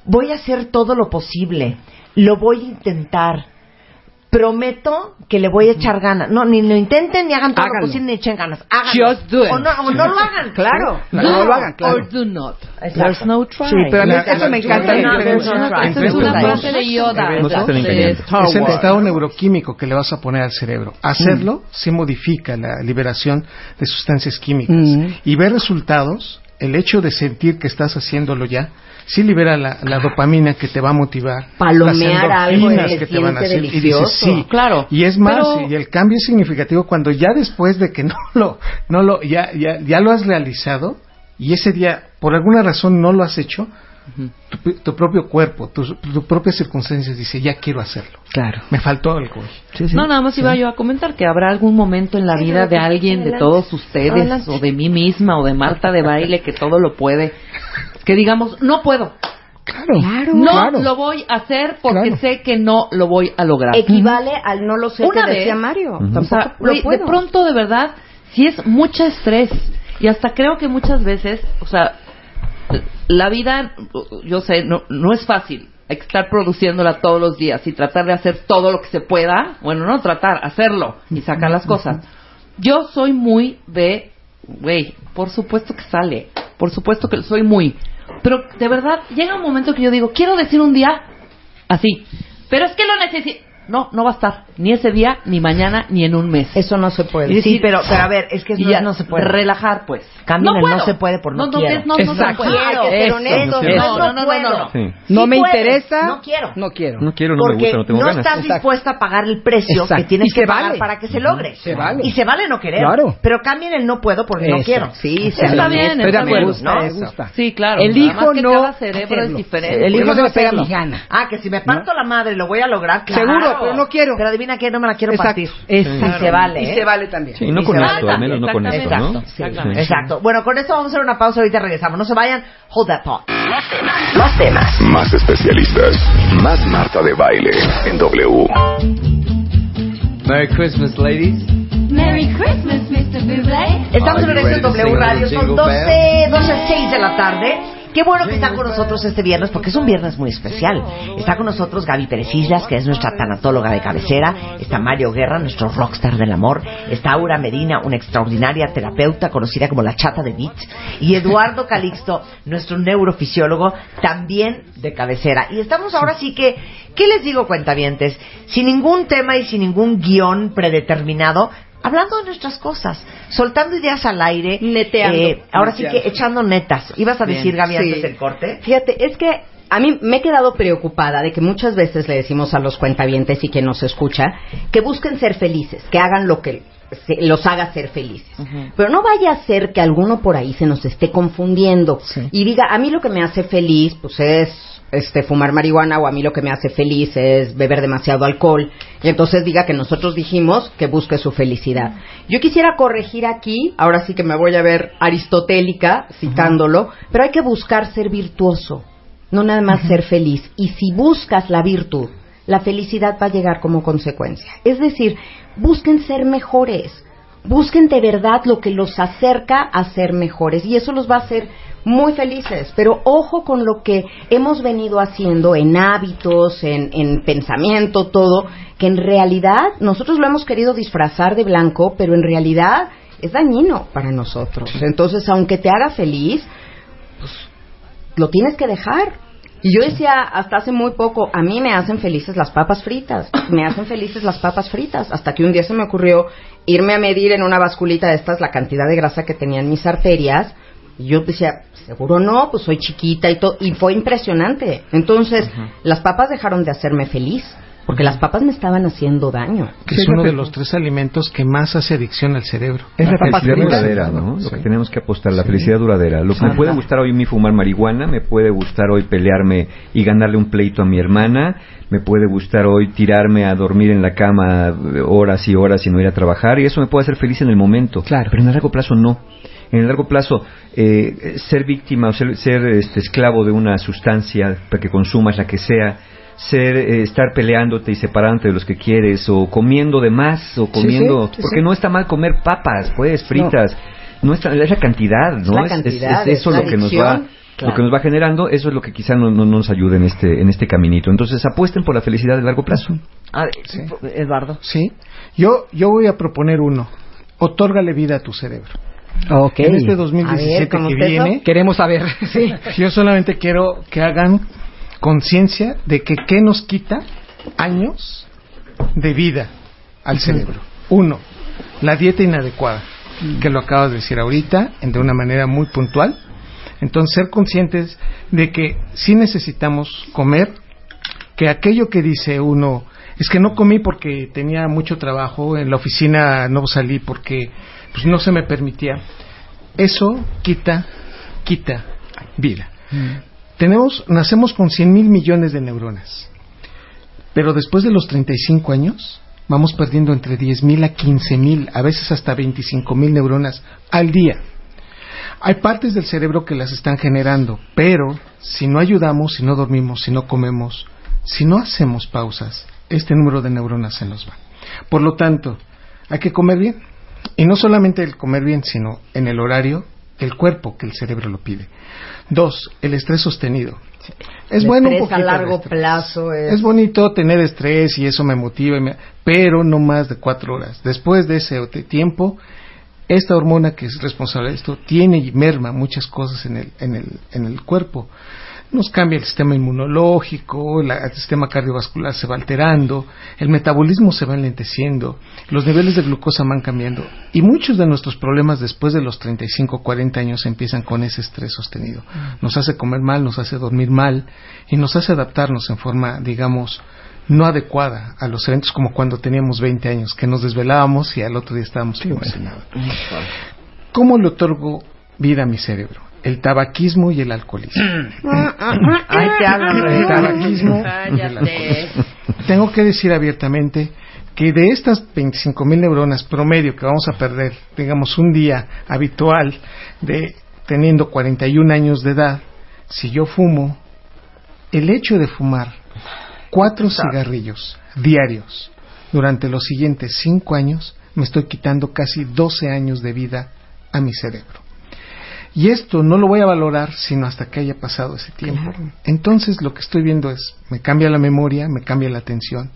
voy a hacer todo lo posible, lo voy a intentar. Prometo que le voy a echar ganas. No, ni lo intenten, ni hagan todo Háganlo. lo posible, ni echen ganas. Háganlo. Just do it. O no, o no lo hagan. Claro, No, no lo hagan, claro. Or do not. Exacto. There's no try. Sí, pero a mí La- eso la- me encanta. entre es una frase de Yoda. es el estado neuroquímico que le vas a poner al cerebro. Hacerlo sí modifica la liberación de sustancias químicas. Mm. Y ver resultados, el hecho de sentir que estás haciéndolo ya, sí libera la, la dopamina que te va a motivar. Palomear algo que te van a hacer. Y dices, sí. Claro. Y es más, Pero- y el cambio es significativo cuando ya después de que no lo, no lo, ya, ya, ya lo has realizado y ese día por alguna razón no lo has hecho, tu, tu propio cuerpo, tus tu propias circunstancias dice ya quiero hacerlo. Claro. Me faltó algo. No, nada más iba yo a comentar que habrá algún momento en la vida de alguien, de todos ustedes, o de mí misma, o de Marta de baile, que todo lo puede, que digamos, no puedo, Claro. no claro. lo voy a hacer porque Claro. sé que no lo voy a lograr. Equivale al no lo sé Una que vez, decía Mario. O sea, lo güey, de puedo. pronto, de verdad, si es mucho estrés. Y hasta creo que muchas veces, o sea, la vida, yo sé, no, no es fácil. Hay que estar produciéndola todos los días y tratar de hacer todo lo que se pueda. Bueno, no tratar, hacerlo y sacar las cosas. Yo soy muy de, güey, por supuesto que sale. Por supuesto que soy muy. Pero de verdad, llega un momento que yo digo, quiero decir un día así. Pero es que lo necesito. No, no va a estar. Ni ese día, ni mañana, ni en un mes. Eso no se puede. Y Sí, decir- pero, pero a ver, es que y no, ya, no se puede. Relajar, pues. Cambien el no puedo. se puede por no no, quiero. No, no, no, se Exacto. honestos, eso. no, no, no, no, no, no. Sí. No Sí me puedes, interesa. No quiero. No quiero. No quiero, no me gusta, no tengo no ganas. estás Exacto. dispuesta a pagar el precio Exacto. que tienes Y que se pagar vale. para que se logre. Se vale. Y se vale no querer. Claro. Pero cambien el no puedo porque no Eso. quiero. Sí, Está sean bien, está bien. ¿no? Me gusta. Sí, claro. Más que no. El hijo no se no pega mi gana. Ah, que si me parto la madre lo voy a lograr, claro. Seguro, pero no quiero. Pero adivina que no me la quiero Exacto. partir. Exacto. Y se vale. Y ¿eh? se vale también. Sí, no Y con esto, vale al menos no con esto. ¿no? Exacto, sí, exacto. Bueno, con esto vamos a hacer una pausa, ahorita regresamos. No se vayan. Hold that thought. Más temas. Más especialistas. Más Marta de Baile en W. Merry Christmas, ladies. Merry Christmas, Mr. Bublé. Estamos en to W Radio, son Jingle 12, 12, 6 de la tarde. Qué bueno que están con nosotros este viernes, porque es un viernes muy especial. Está con nosotros Gaby Pérez Islas, que es nuestra tanatóloga de cabecera. Está Mario Guerra, nuestro rockstar del amor. Está Aura Medina, una extraordinaria terapeuta conocida como la chata de Beat. Y Eduardo Calixto, nuestro neurofisiólogo, también de cabecera. Y estamos ahora sí que, ¿qué les digo, cuentavientes? Sin ningún tema y sin ningún guion predeterminado, hablando de nuestras cosas, soltando ideas al aire, Neteando. eh, ahora sí que echando netas. ¿Ibas a decir, Gaby, Sí. antes del corte? Fíjate, es que a mí me he quedado preocupada de que muchas veces le decimos a los cuentavientes y quien nos escucha que busquen ser felices, que hagan lo que se- los haga ser felices. Pero no vaya a ser que alguno por ahí se nos esté confundiendo y diga, a mí lo que me hace feliz pues es este fumar marihuana o a mí lo que me hace feliz es beber demasiado alcohol y entonces diga que nosotros dijimos que busque su felicidad. Yo quisiera corregir aquí, ahora sí que me voy a ver aristotélica citándolo, pero hay que buscar ser virtuoso, no nada más ser feliz. Y si buscas la virtud, la felicidad va a llegar como consecuencia. Es decir, busquen ser mejores, busquen de verdad lo que los acerca a ser mejores y eso los va a hacer muy felices. Pero ojo con lo que hemos venido haciendo en hábitos, en, en pensamiento, todo, que en realidad nosotros lo hemos querido disfrazar de blanco, pero en realidad es dañino para nosotros. Entonces, aunque te haga feliz, pues, lo tienes que dejar. Y yo decía hasta hace muy poco, a mí me hacen felices las papas fritas, me hacen felices las papas fritas, hasta que un día se me ocurrió irme a medir en una basculita de estas la cantidad de grasa que tenían mis arterias, y yo decía, seguro no, pues soy chiquita y todo, y fue impresionante. Entonces, las papas dejaron de hacerme feliz. Porque las papas me estaban haciendo daño. Que es uno de los tres alimentos que más hace adicción al cerebro. Es la felicidad duradera, ¿no? Lo que tenemos que apostar, la felicidad duradera. Lo que me puede gustar hoy mi fumar marihuana, me puede gustar hoy pelearme y ganarle un pleito a mi hermana, me puede gustar hoy tirarme a dormir en la cama horas y horas y no ir a trabajar, y eso me puede hacer feliz en el momento. Claro. Pero en el largo plazo no. En el largo plazo, eh, ser víctima o ser, ser, este, esclavo de una sustancia para que consumas la que sea, ser eh, estar peleándote y separándote de los que quieres o comiendo de más o comiendo sí, porque sí. no está mal comer papas pues fritas no, está- es la cantidad Es no la cantidad, eso es la lo que nos va lo que nos va generando eso es lo que quizá no, no nos ayude en este en este caminito entonces apuesten por la felicidad de largo plazo A ver, Eduardo. Sí. Yo, yo voy a proponer uno. Otórgale vida a tu cerebro. Ok. En este 2017 ¿cómo que eso? viene, Queremos saber. Sí. yo solamente quiero que hagan conciencia de que qué nos quita años de vida al cerebro. Uno, la dieta inadecuada, que lo acabas de decir ahorita, en- de una manera muy puntual. Entonces, ser conscientes de que sí necesitamos comer, que aquello que dice uno, es que no comí porque tenía mucho trabajo, en la oficina no salí porque pues, no se me permitía. Eso quita, quita vida. Tenemos, nacemos con 100 mil millones de neuronas, pero después de los 35 años vamos perdiendo entre 10 mil a 15 mil, a veces hasta 25 mil neuronas al día. Hay partes del cerebro que las están generando, pero si no ayudamos, si no dormimos, si no comemos, si no hacemos pausas, este número de neuronas se nos va. Por lo tanto, hay que comer bien. Y no solamente el comer bien, sino en el horario, el cuerpo que el cerebro lo pide. Dos, el estrés sostenido. Es El bueno un estrés a poquito de largo plazo es... Es bonito tener estrés y eso me motiva, y me- pero no más de cuatro horas. Después de ese tiempo, esta hormona que es responsable de esto tiene y merma muchas cosas en el, en el, en el cuerpo. Nos cambia el sistema inmunológico, la- el sistema cardiovascular se va alterando, el metabolismo se va enlenteciendo, los niveles de glucosa van cambiando y muchos de nuestros problemas después de los 35, 40 años empiezan con ese estrés sostenido. Nos hace comer mal, nos hace dormir mal y nos hace adaptarnos en forma, digamos, no adecuada a los eventos como cuando teníamos 20 años, que nos desvelábamos y al otro día estábamos emocionados. ¿Cómo le otorgo vida a mi cerebro? El tabaquismo y el alcoholismo. Ahí te hablan, El Rebeca. tabaquismo y el Cállate. alcoholismo. Tengo que decir abiertamente que de estas 25 mil neuronas promedio que vamos a perder, digamos un día habitual de teniendo 41 años de edad, si yo fumo, el hecho de fumar cuatro cigarrillos diarios durante los siguientes cinco años, me estoy quitando casi 12 años de vida a mi cerebro. Y esto no lo voy a valorar sino hasta que haya pasado ese tiempo. Entonces lo que estoy viendo es, me cambia la memoria, me cambia la atención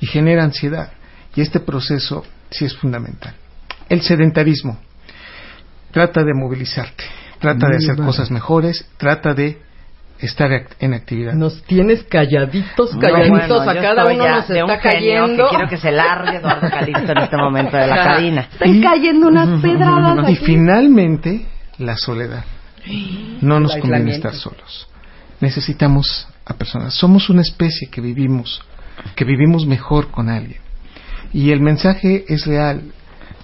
y genera ansiedad. Y este proceso sí es fundamental. El sedentarismo. Trata de movilizarte, trata de hacer cosas mejores, trata de estar act- en actividad. Nos tienes calladitos, No, calladitos, bueno, a cada uno ya nos está cayendo. que quiero que se largue Eduardo Calixto en este momento de la cabina. Están cayendo unas pedradas Y aquí. finalmente, la soledad. No nos conviene estar solos. Necesitamos a personas. Somos una especie que vivimos, que vivimos mejor con alguien. Y el mensaje es real.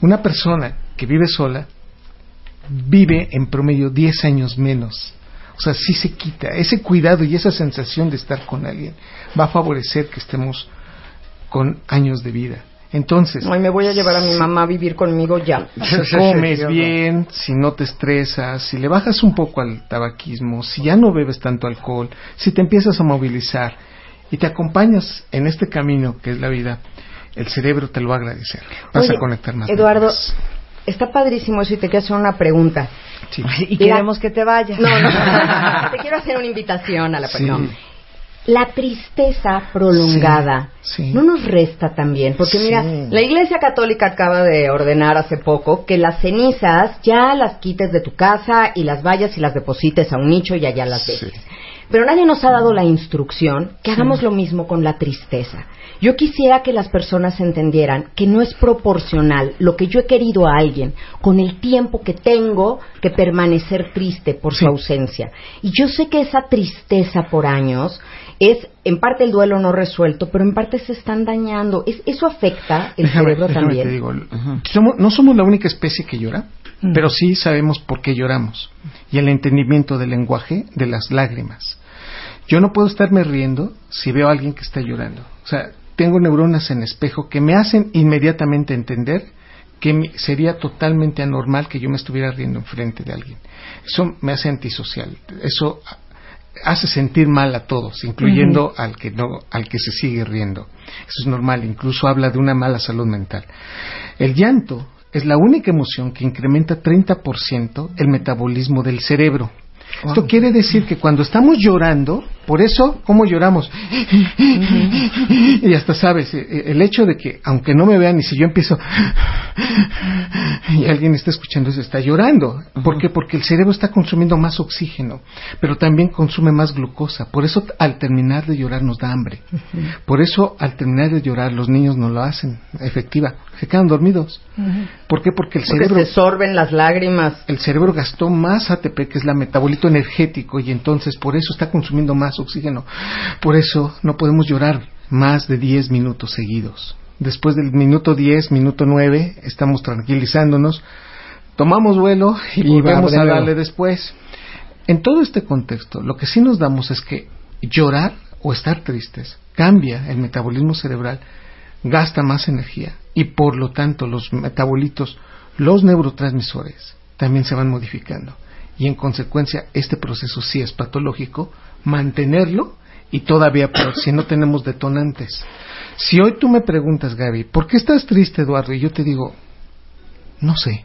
Una persona que vive sola vive en promedio 10 años menos. O sea, sí se quita. Ese cuidado y esa sensación de estar con alguien va a favorecer que estemos con años de vida. Entonces, Ay, me voy a llevar a mi mamá a vivir conmigo ya. si comes bien, si no te estresas, si le bajas un poco al tabaquismo, si ya no bebes tanto alcohol, si te empiezas a movilizar y te acompañas en este camino que es la vida, el cerebro te lo va a agradecer. Vas Oye, a conectar más. Eduardo, está padrísimo eso y te quiero hacer una pregunta. Sí. Y queremos que te vayas. No, no, te quiero hacer una invitación a la Sí. La tristeza prolongada Sí, sí. no nos resta también, porque Sí. mira, la Iglesia Católica acaba de ordenar hace poco que las cenizas ya las quites de tu casa y las vayas y las deposites a un nicho y allá las dejes. Pero nadie nos ha dado la instrucción que hagamos lo mismo con la tristeza. Yo quisiera que las personas entendieran que no es proporcional lo que yo he querido a alguien con el tiempo que tengo que permanecer triste por su ausencia. Y yo sé que esa tristeza por años es en parte el duelo no resuelto, pero en parte se están dañando. Es- eso afecta el Déjame- cerebro déjame también. te digo, somos- no somos la única especie que llora, pero sí sabemos por qué lloramos y el entendimiento del lenguaje de las lágrimas. Yo no puedo estarme riendo si veo a alguien que está llorando. O sea, tengo neuronas en espejo que me hacen inmediatamente entender que sería totalmente anormal que yo me estuviera riendo enfrente de alguien. Eso me hace antisocial. Eso hace sentir mal a todos, incluyendo al que no, al que se sigue riendo. Eso es normal, incluso habla de una mala salud mental. El llanto es la única emoción que incrementa 30% el metabolismo del cerebro. Esto quiere decir que cuando estamos llorando, por eso, ¿cómo lloramos? y hasta sabes, eh, el hecho de que, aunque no me vean, y si yo empiezo y alguien está escuchando eso, está llorando. ¿Por qué? Porque el cerebro está consumiendo más oxígeno, pero también consume más glucosa. Por eso, al terminar de llorar, nos da hambre. Por eso, al terminar de llorar, los niños no lo hacen efectiva, se quedan dormidos. ¿Por qué? Porque el Porque cerebro se sorben las lágrimas. el cerebro gastó más ATP, que es la metabolito energético, y entonces por eso está consumiendo más oxígeno. Por eso no podemos llorar más de 10 minutos seguidos. Después del minuto 10, minuto 9, estamos tranquilizándonos, tomamos vuelo y, Y volvemos a darle después. En todo este contexto, lo que sí nos damos es que llorar o estar tristes cambia el metabolismo cerebral, gasta más energía y por lo tanto los metabolitos, los neurotransmisores también se van modificando. Y en consecuencia este proceso sí es patológico, mantenerlo y todavía peor si no tenemos detonantes. Si hoy tú me preguntas, Gaby, ¿por qué estás triste, Eduardo? Y yo te digo, no sé.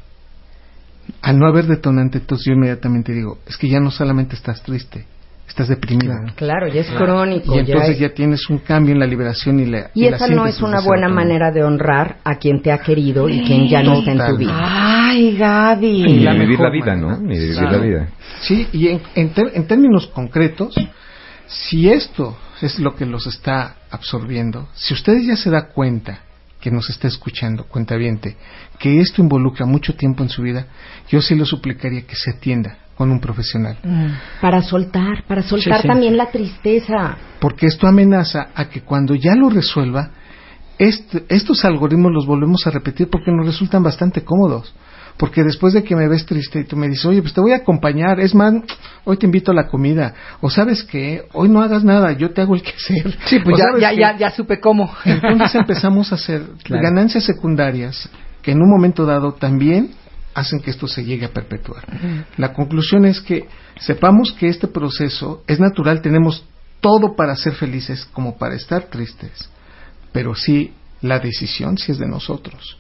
Al no haber detonante, entonces yo inmediatamente digo, es que ya no solamente estás triste, estás deprimido. Claro, ya es crónico. Y entonces ya ya tienes un cambio en la liberación y la Y la esa no es una buena manera de honrar a quien te ha querido y quien ya no está en tu vida. Ay, Gaby. Ni la vivir mejor la vida, ¿no? Ni vivir Claro. la vida. Sí, y en, en ter- en términos concretos, si esto es lo que los está absorbiendo, si ustedes ya se da cuenta que nos está escuchando, cuentaviente, que esto involucra mucho tiempo en su vida, yo sí lo suplicaría que se atienda con un profesional. Para soltar, para soltar Sí, sí. también la tristeza. porque esto amenaza a que cuando ya lo resuelva, este- estos algoritmos los volvemos a repetir porque nos resultan bastante cómodos. Porque después de que me ves triste y tú me dices, oye, pues te voy a acompañar, es más, hoy te invito a la comida, o sabes que hoy no hagas nada, yo te hago el quehacer. Sí, pues ya, ya, qué? ya, ya supe cómo. Entonces empezamos a hacer Claro. ganancias secundarias que en un momento dado también hacen que esto se llegue a perpetuar. La conclusión es que sepamos que este proceso es natural, tenemos todo para ser felices como para estar tristes, pero sí la decisión sí es de nosotros.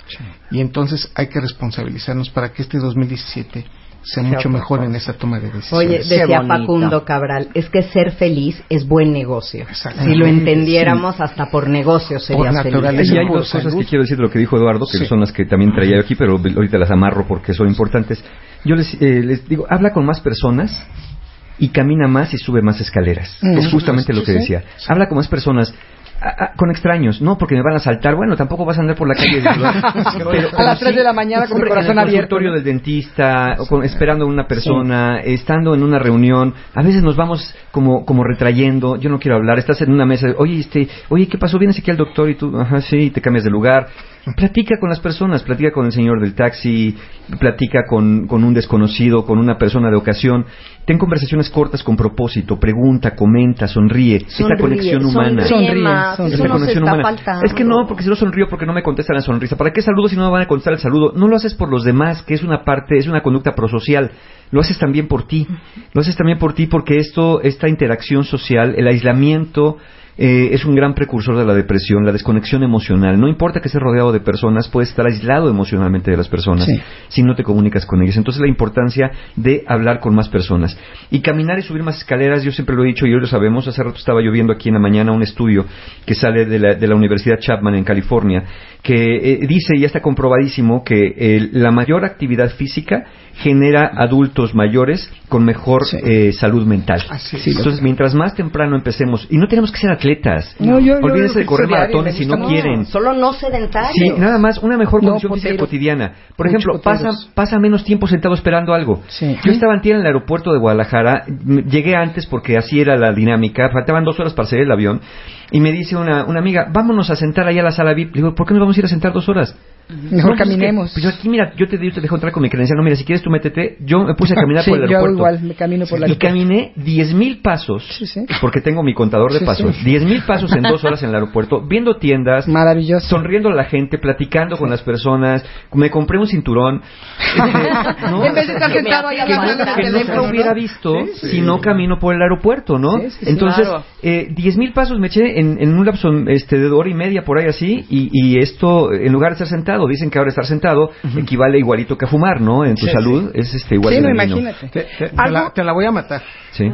Y entonces hay que responsabilizarnos para que este 2017 sea mucho mejor en esa toma de decisiones. Oye, decía Facundo Cabral, es que ser feliz es buen negocio. Si lo entendiéramos, hasta por negocio serías feliz. Y hay dos cosas que quiero decir de lo que dijo Eduardo, que Sí. son las que también traía yo aquí, pero ahorita las amarro porque son importantes. Yo les, eh, les digo, habla con más personas y camina más y sube más escaleras. Mm. Es justamente lo que decía. Habla con más personas. A- a- con extraños, no porque me van a saltar, bueno, tampoco vas a andar por la calle pero- a las 3 de la mañana con el corazón en el abierto. del dentista, o con- esperando a una persona, estando en una reunión, a veces nos vamos como, como retrayendo, yo no quiero hablar, estás en una mesa, oye, este, oye, ¿qué pasó? Vienes aquí al doctor y tú, ajá, sí, y te cambias de lugar. Platica con las personas, platica con el señor del taxi, platica con, con un desconocido, con una persona de ocasión. Ten conversaciones cortas con propósito, pregunta, comenta, sonríe. esta Sonríe, conexión humana. sonríe nos conexión humana. faltando. Es que no, porque si no sonrío, porque no me contestan la sonrisa. ¿Para qué saludo si no me van a contestar el saludo? No lo haces por los demás, que es una parte, es una conducta prosocial. Lo haces también por ti. Lo haces también por ti porque esto, esta interacción social, el aislamiento, eh, es un gran precursor de la depresión, la desconexión emocional. No importa que estés rodeado de personas, puedes estar aislado emocionalmente de las personas Sí. si no te comunicas con ellas. Entonces la importancia de hablar con más personas. Y caminar y subir más escaleras, yo siempre lo he dicho y hoy lo sabemos, hace rato estaba yo viendo aquí en la mañana un estudio que sale de la, de la Universidad Chapman en California, que eh, dice, y ya está comprobadísimo, que eh, la mayor actividad física genera adultos mayores con mejor eh, salud mental. Entonces, mientras más temprano empecemos, y no tenemos que ser atletas, No, yo- yo olvídense de correr maratones si no quieren. Solo no sedentario. Sí, nada más, una mejor No, condición física cotidiana. Por Mucho ejemplo, pasa, menos tiempo sentado esperando algo. Yo estaba antier en el aeropuerto de Guadalajara, llegué antes porque así era la dinámica, faltaban dos horas para salir del avión, y me dice una, una amiga, vámonos a sentar ahí a la sala VIP. Le digo, ¿por qué nos vamos a ir a sentar dos horas? Mejor pues es que- caminemos. pues yo aquí, mira, yo te, yo te dejo entrar con mi credencial. No, mira, si quieres tú métete. Yo me puse a caminar Sí, por el yo aeropuerto. igual, me camino por la Y caminé 10 mil pasos, porque tengo mi contador de Sí, pasos, sí. 10 mil pasos en dos horas en el aeropuerto, viendo tiendas, Maravilloso. sonriendo a la gente, platicando con las personas, me compré un cinturón. Este, ¿no? En vez de estar Que- sentado ahí que, hablando no- que nunca teléfono, hubiera ¿no? visto Sí, sí. si no camino por el aeropuerto, ¿no? Sí, sí, sí. Entonces, Claro. eh, 10 mil pasos me eché en, en un lapso este, de hora y media por ahí así, y, y esto, en lugar de estar sentado, dicen que ahora estar sentado equivale igualito que a fumar, ¿no? En tu Sí, salud es este igual Sí, no, imagínate. Te, te- te la, te la voy a matar. Sí.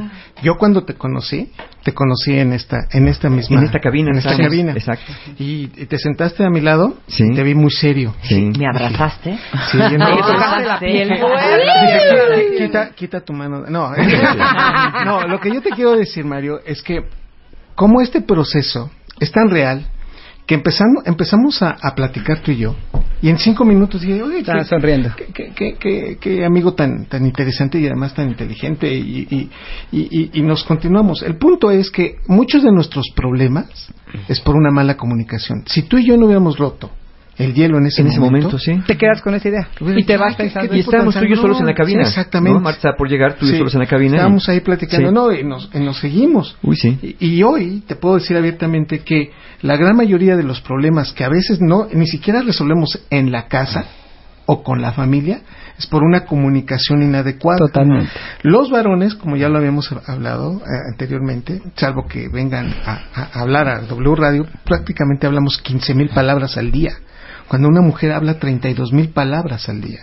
Yo cuando te conocí, te conocí en esta, en esta misma, En esta cabina, en esta exacto. cabina. Exacto. Y, y te sentaste a mi lado, Sí. y te vi muy serio. Sí. ¿Me abrazaste? Sí, Me entonces- tocaste la piel. Quita- quita, quita tu mano. No, no, lo que yo te quiero decir, Mario, es que como este proceso es tan real que empezamos, empezamos a, a platicar tú y yo, y en cinco minutos dije, oye, Estaba qué- sonriendo. qué, qué- qué- amigo tan, tan interesante y además tan inteligente, y, y- y- y- y nos continuamos. El punto es que muchos de nuestros problemas es por una mala comunicación. Si tú y yo no hubiéramos roto el hielo en ese, En ese momento, sí. Te quedas con esa idea. Y te vas pensando. Y estábamos tú y yo solos en la cabina. Sí, exactamente. ¿no? Marta estaba por llegar, tú y yo Sí. solos en la cabina. Estábamos ahí platicando, Sí. no, y nos, y nos seguimos. Uy, sí. Y, y hoy te puedo decir abiertamente que la gran mayoría de los problemas que a veces no, ni siquiera resolvemos en la casa o con la familia, es por una comunicación inadecuada. Totalmente. Los varones, como ya lo habíamos hablado eh, anteriormente, salvo que vengan a, a hablar a W Radio, prácticamente hablamos 15 mil palabras al día, cuando una mujer habla 32 mil palabras al día.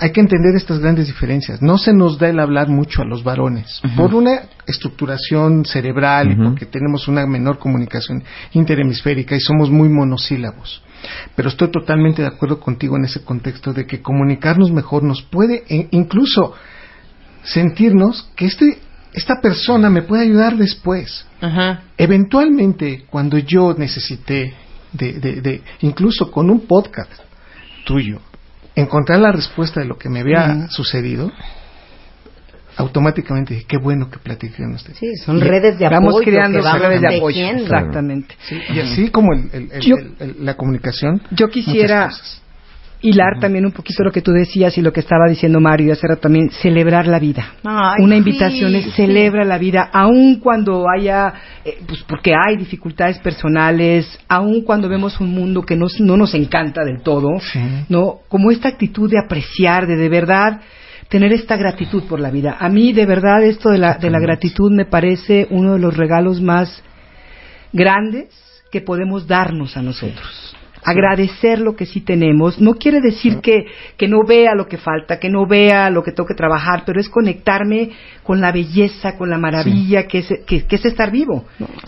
Hay que entender estas grandes diferencias. No se nos da el hablar mucho a los varones por una estructuración cerebral y porque tenemos una menor comunicación interhemisférica y somos muy monosílabos. Pero estoy totalmente de acuerdo contigo en ese contexto de que comunicarnos mejor nos puede e- incluso sentirnos que este esta persona me puede ayudar después. Eventualmente, cuando yo necesité de, de, de- incluso con un podcast tuyo, encontrar la respuesta de lo que me había sucedido, automáticamente dije, qué bueno que platiqué con usted. Sí, son redes de Vamos apoyo creando que vamos redes de apoyo. Exactamente. Y así como el- el- el- Yo- el- el- la comunicación. Yo quisiera hilar también un poquito lo que tú decías y lo que estaba diciendo Mario y hace rato también, celebrar la vida. Ay, Una sí, invitación es sí. celebra la vida, aun cuando haya, eh, pues porque hay dificultades personales, aun cuando vemos un mundo que nos- no nos encanta del todo, ¿no? Como esta actitud de apreciar, de de verdad tener esta gratitud por la vida. A mí, de verdad, esto de la, de la gratitud me parece uno de los regalos más grandes que podemos darnos a nosotros. Agradecer lo que sí tenemos no quiere decir que, que no vea lo que falta, que no vea lo que tengo que trabajar, pero es conectarme con la belleza, con la maravilla que, es, que, que es estar vivo.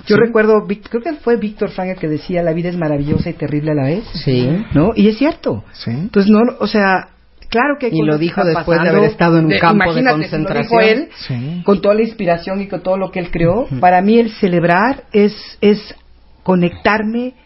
Yo Sí. recuerdo, creo que fue Víctor Frank el que decía la vida es maravillosa y terrible a la vez. Sí. ¿No? Y es cierto. Entonces, no, o sea, claro que hay Y lo dijo después de haber estado en un campo de lo concentración. dijo él, Sí. con toda la inspiración y con todo lo que él creó. Para mí el celebrar es, es conectarme co-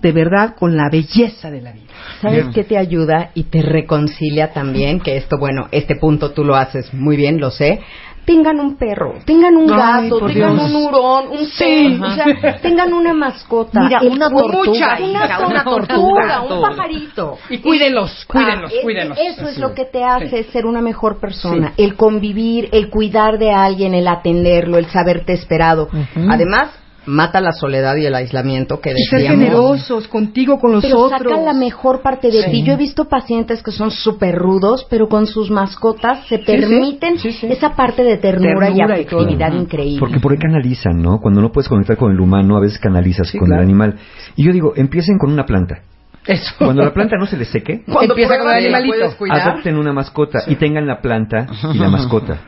de verdad con la belleza de la vida. ¿Sabes qué te ayuda y te reconcilia también? Que esto, bueno, este punto tú lo haces muy bien, lo sé. Tengan un perro, tengan un Ay, gato, tengan Dios. un hurón, un Sí. pez, o sea, tengan una mascota. Mira, El- una tortuga, una, una tortuga, tortuga. un pajarito. Y cuídenlos, cuídenlos, Ah, cuídenlos. Eso es Así lo que te hace ser una mejor persona. Sí. El convivir, el cuidar de alguien, el atenderlo, el saberte esperado. Además, mata la soledad y el aislamiento que Y ser decíamos. generosos contigo, con los pero otros. saca la mejor parte de Sí. ti. Yo he visto pacientes que son súper rudos, pero con sus mascotas se sí. permiten Sí, sí. esa parte de ternura, Ternura y afectividad increíble. Porque por ahí canalizan, ¿no? Cuando no puedes conectar con el humano, a veces canalizas Sí, con claro. el animal. Y yo digo, empiecen con una planta. Eso. Cuando la planta no se les seque, Cuando Empieza con animalito. adopten una mascota y tengan la planta y la mascota.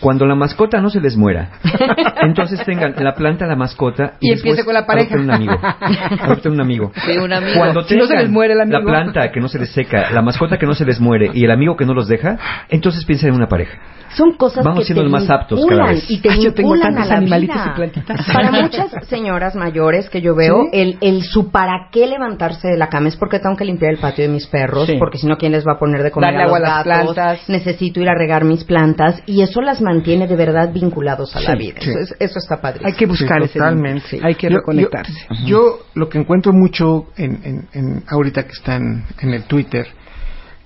Cuando la mascota no se les muera, entonces tengan la planta, la mascota y, Y empiece después con la pareja. Adopten un amigo. Adopten un amigo. Sí, un amigo. Cuando Si no se tengan les muere el amigo. la planta que no se les seca, la mascota que no se les muere y el amigo que no los deja, entonces piensen en una pareja. Son cosas Vamos que siendo te más aptos cada vez. y te Ay, yo tengo tantos animalitos vida. y plantitas. Para muchas señoras mayores que yo veo, el, el su para qué levantarse de la cama es porque tengo que limpiar el patio de mis perros, Sí. porque si no, ¿quién les va a poner de comer Darle a los agua a las plantas. Necesito ir a regar mis plantas y eso las mantiene de verdad vinculados a la vida. sí. Eso, es- eso está padre. Hay que buscar Sí, ese totalmente. Hay que Yo- reconectarse. Yo, yo lo que encuentro mucho en, en- en- ahorita que están en el Twitter,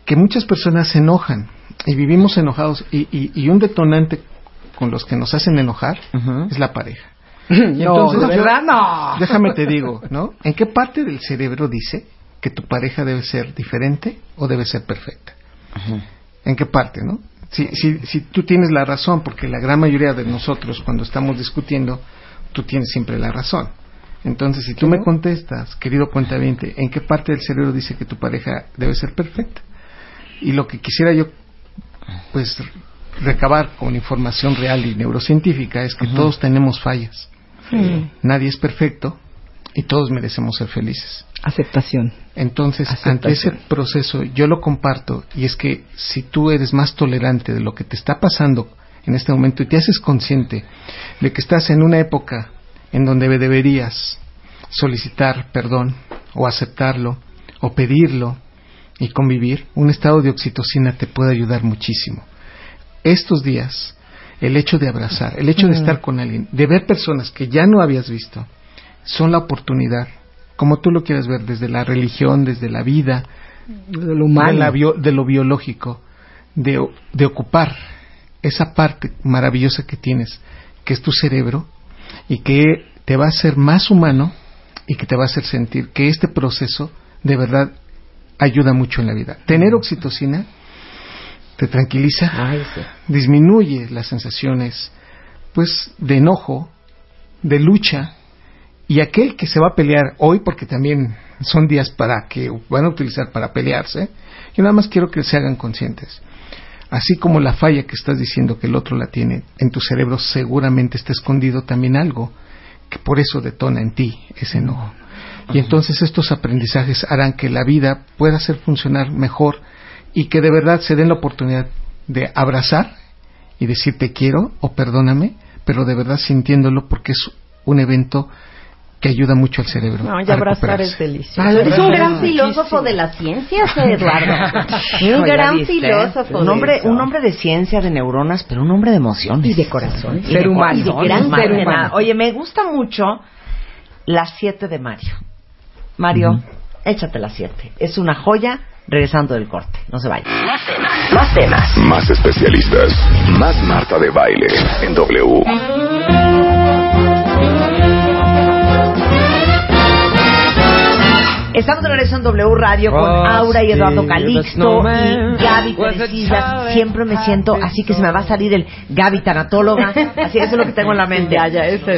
que muchas personas se enojan y vivimos enojados y, y- y un detonante con los que nos hacen enojar es la pareja. Y No, de yo- verdad no. Déjame te digo, ¿no? ¿En qué parte del cerebro dice que tu pareja debe ser diferente o debe ser perfecta? ¿En qué parte, no? Si, si, si tú tienes la razón, porque la gran mayoría de nosotros cuando estamos discutiendo, tú tienes siempre la razón. Entonces, si tú me contestas, querido cuentaviente, ¿en qué parte del cerebro dice que tu pareja debe ser perfecta? Y lo que quisiera yo, pues, recabar con información real y neurocientífica es que todos tenemos fallas. Nadie es perfecto y todos merecemos ser felices. Aceptación. Entonces, Aceptación. ante ese proceso, yo lo comparto y es que si tú eres más tolerante de lo que te está pasando en este momento y te haces consciente de que estás en una época en donde deberías solicitar perdón o aceptarlo o pedirlo y convivir, un estado de oxitocina te puede ayudar muchísimo. Estos días, el hecho de abrazar, el hecho de estar con alguien, de ver personas que ya no habías visto, son la oportunidad, como tú lo quieras ver, desde la religión, desde la vida, De lo humano. de, la bio- de lo biológico, de, de ocupar esa parte maravillosa que tienes, que es tu cerebro, y que te va a hacer más humano y que te va a hacer sentir que este proceso de verdad ayuda mucho en la vida. Tener oxitocina te tranquiliza, disminuye las sensaciones pues de enojo, de lucha y aquel que se va a pelear hoy porque también son días para que van a utilizar para pelearse, yo nada más quiero que se hagan conscientes. Así como la falla que estás diciendo que el otro la tiene, en tu cerebro seguramente está escondido también algo que por eso detona en ti ese enojo. Y entonces estos aprendizajes harán que la vida pueda hacer funcionar mejor y que de verdad se den la oportunidad de abrazar y decir te quiero o perdóname, pero de verdad sintiéndolo porque es un evento que ayuda mucho al cerebro. No, ya abrazar es delicioso. Eres un gran filósofo de las ciencias, Eduardo. un ¿Ya gran viste? filósofo. Un hombre, un hombre de ciencia, de neuronas, pero un hombre de emociones. Y de corazón. Y Ser de humano. Y de gran más ser humano. Oye, me gusta mucho las siete de Mario. Mario, échate las siete. Es una joya regresando del corte. No se vaya. Más temas. Más especialistas. Más Marta de Baile en W. Estamos de regreso en W Radio con Aura y Eduardo Calixto y Gaby Teresillas. Siempre me siento así que se me va a salir el Gaby tanatóloga. Así eso es lo que tengo en la mente.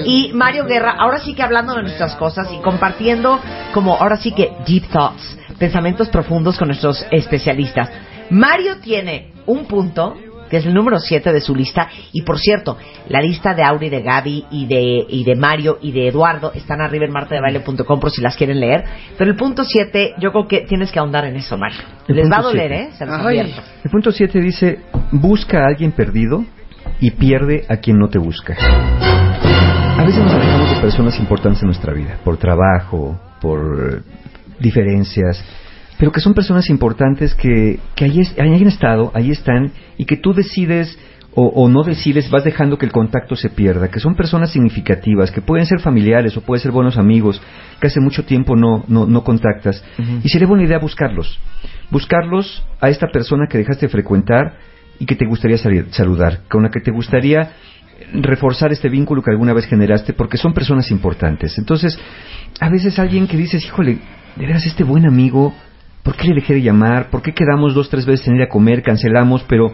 Y Mario Guerra, ahora sí que hablando de nuestras cosas y compartiendo como ahora sí que deep thoughts, pensamientos profundos con nuestros especialistas. Mario tiene un punto que es el número 7 de su lista. Y por cierto, la lista de Auri, de Gaby y de, y de Mario y de Eduardo están arriba en martadebaile.com por si las quieren leer. Pero el punto 7, yo creo que tienes que ahondar en eso, Mario. El Les va a punto doler, siete. ¿eh? Se los Ay. El punto 7 dice, busca a alguien perdido y pierde a quien no te busca. A veces nos alejamos de personas importantes en nuestra vida, por trabajo, por diferencias, pero que son personas importantes que, que ahí, es- ahí han estado, ahí están, y que tú decides o, o no decides, vas dejando que el contacto se pierda, que son personas significativas, que pueden ser familiares o pueden ser buenos amigos, que hace mucho tiempo no, no, no contactas, y sería buena idea buscarlos, buscarlos a esta persona que dejaste de frecuentar y que te gustaría salir- saludar, con la que te gustaría reforzar este vínculo que alguna vez generaste, porque son personas importantes. Entonces, a veces alguien que dices, híjole, de veras este buen amigo, ¿por qué le dejé de llamar? ¿Por qué quedamos dos, tres veces en ir a comer, cancelamos, pero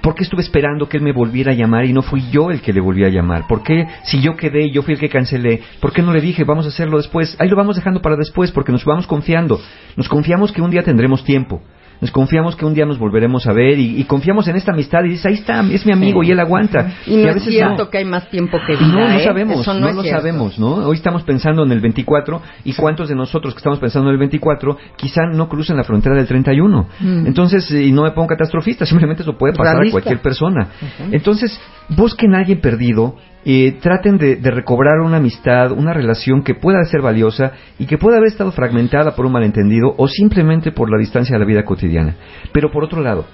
¿Por qué estuve esperando que él me volviera a llamar y no fui yo el que le volví a llamar? ¿Por qué si yo quedé y yo fui el que cancelé? ¿Por qué no le dije vamos a hacerlo después? Ahí lo vamos dejando para después porque nos vamos confiando. Nos confiamos que un día tendremos tiempo. Nos confiamos que un día nos volveremos a ver y, y confiamos en esta amistad y dices, ahí está, es mi amigo Sí. y él aguanta. Y no a es cierto que hay más tiempo que vida. no, no ¿eh? sabemos, Eso no, lo cierto. sabemos, ¿no? Hoy estamos pensando en el 24 y cuántos de nosotros que estamos pensando en el 24 quizá no crucen la frontera del 31. Mm. Entonces, y no me pongo catastrofista, simplemente eso puede pasar Realista. a cualquier persona. Entonces, busquen a alguien perdido, eh, traten de, de recobrar una amistad, una relación que pueda ser valiosa y que pueda haber estado fragmentada por un malentendido o simplemente por la distancia de la vida cotidiana. Pero por otro lado,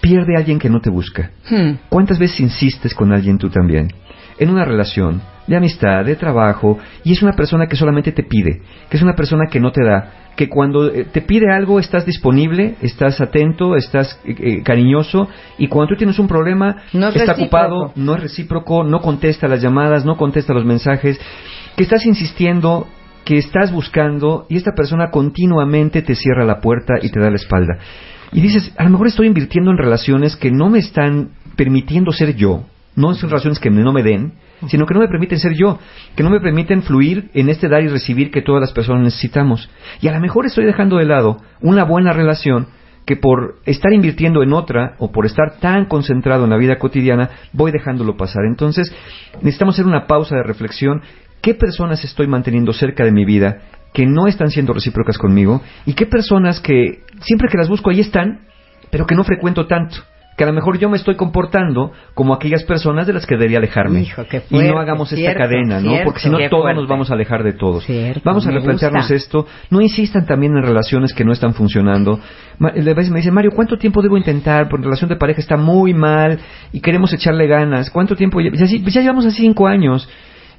pierde a alguien que no te busca. Hmm. ¿Cuántas veces insistes con alguien tú también? En una relación de amistad, de trabajo, y es una persona que solamente te pide, que es una persona que no te da, que cuando eh, te pide algo estás disponible, estás atento, estás eh, eh, cariñoso, y cuando tú tienes un problema, No es está recíproco. ocupado, no es recíproco, no contesta las llamadas, no contesta los mensajes, que estás insistiendo, que estás buscando, y esta persona continuamente te cierra la puerta y te da la espalda. Y dices, a lo mejor estoy invirtiendo en relaciones que no me están permitiendo ser yo, no son relaciones que no me den, sino que no me permiten ser yo, que no me permiten fluir en este dar y recibir que todas las personas necesitamos. Y a lo mejor estoy dejando de lado una buena relación que por estar invirtiendo en otra o por estar tan concentrado en la vida cotidiana, voy dejándolo pasar. Entonces, necesitamos hacer una pausa de reflexión. ¿Qué personas estoy manteniendo cerca de mi vida que no están siendo recíprocas conmigo? ¿Y qué personas que siempre que las busco ahí están, pero que no frecuento tanto? Que a lo mejor yo me estoy comportando como aquellas personas de las que debería alejarme. Hijo, qué y no hagamos esta cierto, cadena, ¿no? Porque si no todos fuerte. nos vamos a alejar de todos. Cierto, vamos a replantearnos esto. No insistan también en relaciones que no están funcionando. A veces me dicen, Mario, ¿cuánto tiempo debo intentar? Porque la relación de pareja está muy mal y queremos echarle ganas. ¿Cuánto tiempo? Ya, ya, ya llevamos así cinco años.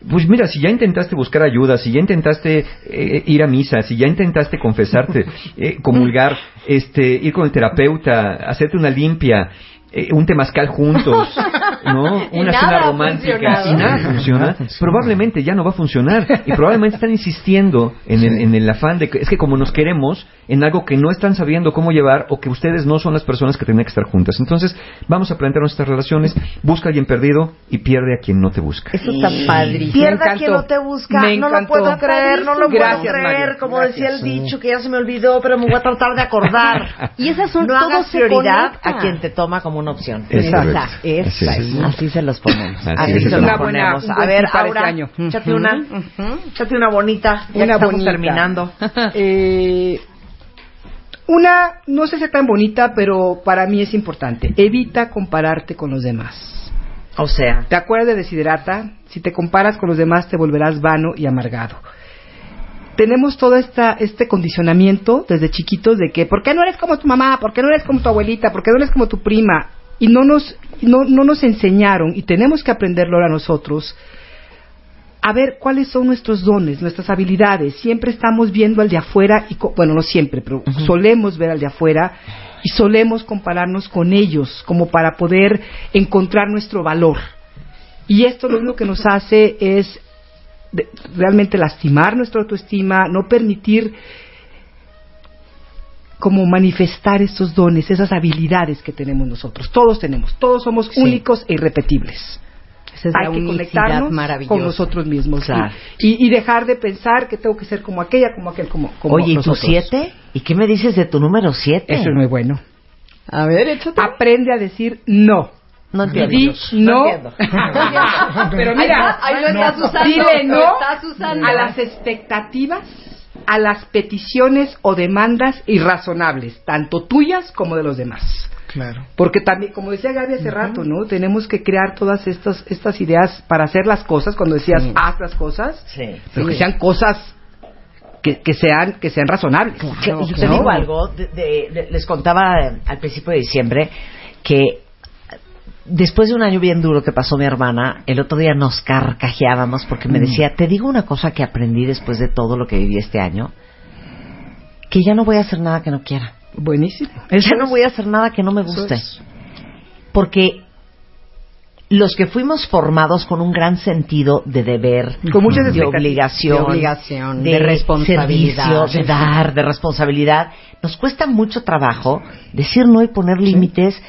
Pues mira, si ya intentaste buscar ayuda, si ya intentaste eh, ir a misa, si ya intentaste confesarte, eh, comulgar, este, ir con el terapeuta, hacerte una limpia, eh, un temazcal juntos, ¿no? Una cena romántica y nada funciona, probablemente ya no va a funcionar y probablemente están insistiendo en el, en el afán de que es que como nos queremos en algo que no están sabiendo cómo llevar o que ustedes no son las personas que tienen que estar juntas. Entonces, vamos a plantear nuestras relaciones, busca a alguien perdido y pierde a quien no te busca. Eso está padrísimo. Pierda Me quien no te busca. Me no lo puedo creer, no lo Gracias, puedo creer. Mario. Como Gracias. decía el dicho, que ya se me olvidó, pero me voy a tratar de acordar. Y esas son no todos hagas prioridad a quien te toma como una opción. Es Esa, esa, Así es. así se los ponemos. Así se los buena- ponemos. A ver, este año. échate una, échate una bonita. Ya Una estamos bonita. terminando. Eh, una, no sé si es tan bonita, pero para mí es importante. Evita compararte con los demás. O sea, ¿Te acuerdas de Desiderata? Si te comparas con los demás te volverás vano y amargado. Tenemos todo esta, este condicionamiento desde chiquitos de que, ¿por qué no eres como tu mamá? ¿Por qué no eres como tu abuelita? ¿Por qué no eres como tu prima? Y no nos, no, no nos enseñaron, y tenemos que aprenderlo ahora nosotros, a ver cuáles son nuestros dones, nuestras habilidades. Siempre estamos viendo al de afuera, y bueno, no siempre, pero solemos ver al de afuera y solemos compararnos con ellos como para poder encontrar nuestro valor. Y esto lo único que nos hace es realmente lastimar nuestra autoestima, no permitir como manifestar estos dones, esas habilidades que tenemos nosotros. Todos tenemos, todos somos Sí. únicos e irrepetibles. Esa es la Hay que conectarnos con nosotros mismos y- Claro. y, y dejar de pensar que tengo que ser como aquella, como aquel, como, como oye, ¿y tu nosotros. siete? ¿Y qué me dices de tu número siete? Eso es muy bueno. A ver, échate. Aprende a decir no. No entiendo. No. entiendo. Pero mira, Ahí lo estás no. usando, dile no estás usando. a las expectativas, a las peticiones o demandas irrazonables, tanto tuyas como de los demás. Claro. Porque también, como decía Gaby hace rato, ¿no? Tenemos que crear todas estas, estas ideas para hacer las cosas, cuando decías haz las cosas, Sí. pero que sean cosas que, que sean, que sean razonables. Que- y te digo algo, de- de- de- les contaba al principio de diciembre que después de un año bien duro que pasó mi hermana, el otro día nos carcajeábamos porque me Mm. decía, te digo una cosa que aprendí después de todo lo que viví este año, que ya no voy a hacer nada que no quiera. Buenísimo. ya no voy a hacer nada que no me Eso guste. es. Porque los que fuimos formados con un gran sentido de deber, Con muchas de obligación, De obligación, de, de responsabilidad. servicio, de dar, de responsabilidad, nos cuesta mucho trabajo decir no y poner límites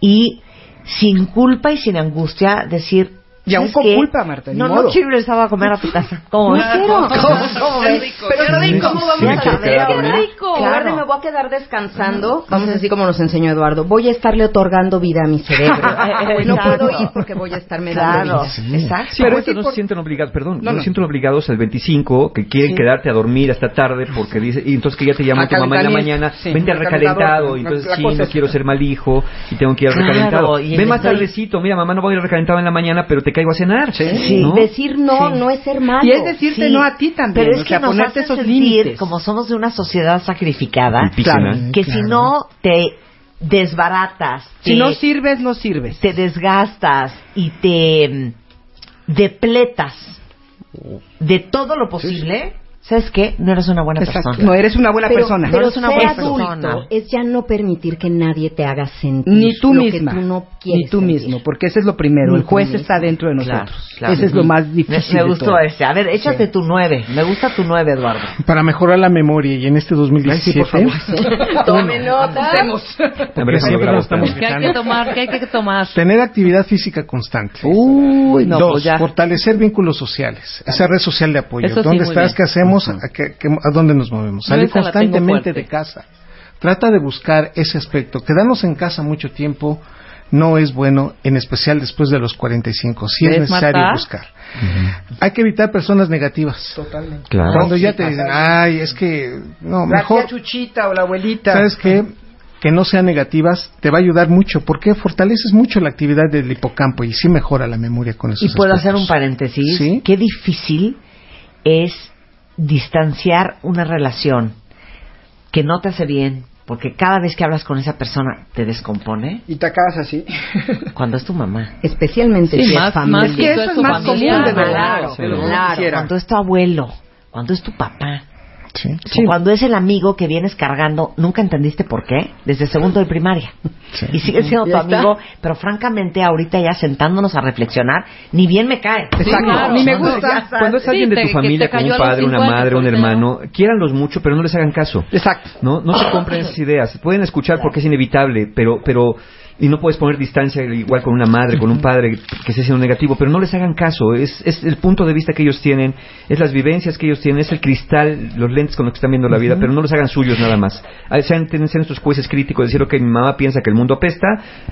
y sin culpa y sin angustia, decir. Y aún ¿sabes con qué? culpa, Marta, ni No, modo. no quiero ir el sábado a comer a tu casa. ¿Cómo? No quiero. ¿Cómo? Pero ¿saben Sí, cómo sí, vamos me a a Qué rico. De me voy a quedar descansando, vamos a decir como nos enseñó Eduardo, voy a estarle otorgando vida a mi cerebro. no puedo ir porque voy a estarme Claro, dando vida. exacto. Sí, pero no se sienten obligados, perdón, No, no, no. se sienten obligados al 25 que quieren Sí. quedarte a dormir hasta tarde porque dice y entonces que ya te llama tu mamá en la mañana, sí, vente al recalentado, y entonces sí, no quiero ser mal hijo y tengo que ir al Claro, recalentado. y Ve más tardecito, mira, mamá no voy a ir al recalentado en la mañana, pero te caigo a cenar. Sí, ¿no? decir no Sí. no es ser malo. Y es decirte Sí, no a ti también, Pero es o que sea, nos ponerte hace esos sentir, límites. como somos de una sociedad sacrificada, que si no te desbaratas, Si te- no sirves, no sirves. te desgastas y te mm, depletas de todo lo posible, ¿sabes qué? No eres una buena Exacto. persona. No eres una buena pero, persona. pero No eres una ser buena adulto persona. es ya no permitir que nadie te haga sentir Ni tú lo misma. que tú no quieres Ni tú sentir. mismo, porque ese es lo primero. Ni el juez está dentro de Claro, nosotros. claro. Ese es lo más Me, difícil. me de gustó ese. A ver, échate tu nueve. Me gusta tu nueve, Eduardo. Para mejorar la memoria y en este 2017. Ay, sí. Tome nota. Lo siempre nos estamos. ¿Qué hay que tomar? ¿Qué hay que tomar? Tener actividad física constante. Uy, no, Dos, pues ya. fortalecer vínculos sociales. Esa red social de apoyo. Eso sí, ¿Dónde estás? ¿Qué hacemos? ¿A, qué- a dónde nos movemos? Salir la constantemente de casa. Trata de buscar ese aspecto. Quedarnos en casa mucho tiempo no es bueno, en especial después de los 45. Sí es ¿Ves, necesario buscar. Hay que evitar personas negativas. Totalmente. Claro. Cuando ya te dicen, ay, es que, no, La mejor, tía Chuchita o la abuelita. ¿sabes qué? Que no sean negativas te va a ayudar mucho, porque fortaleces mucho la actividad del hipocampo y sí mejora la memoria con esos Y puedo hacer un paréntesis. Sí. Qué difícil es distanciar una relación que no te hace bien, porque cada vez que hablas con esa persona te descompone, Y te acabas así. cuando es tu mamá. Especialmente Sí, si más- es familia. más Es que eso es más familia, común de verdad. Claro, cuando es tu abuelo, cuando es tu papá, Sí. cuando es el amigo que vienes cargando, nunca entendiste por qué, desde segundo de primaria. Sí. Y sigue siendo tu amigo, pero francamente ahorita ya sentándonos a reflexionar, ni bien me cae. Exacto. claro. Ni me gusta. Cuando es Sí, alguien de tu familia, como un padre, una 50, madre, un hermano, quiéranlos mucho, pero no les hagan caso. Exacto. No, no se compren esas ideas. Pueden escuchar porque es inevitable, pero, pero, y no puedes poner distancia igual con una madre, con un padre que esté siendo negativo, pero no les hagan caso. Es, es el punto de vista que ellos tienen, es las vivencias que ellos tienen, es el cristal, los lentes con los que están viendo la vida, pero no los hagan suyos nada más. Ah, Sean, sean estos jueces críticos, decir, ok, mi mamá piensa que el mundo apesta,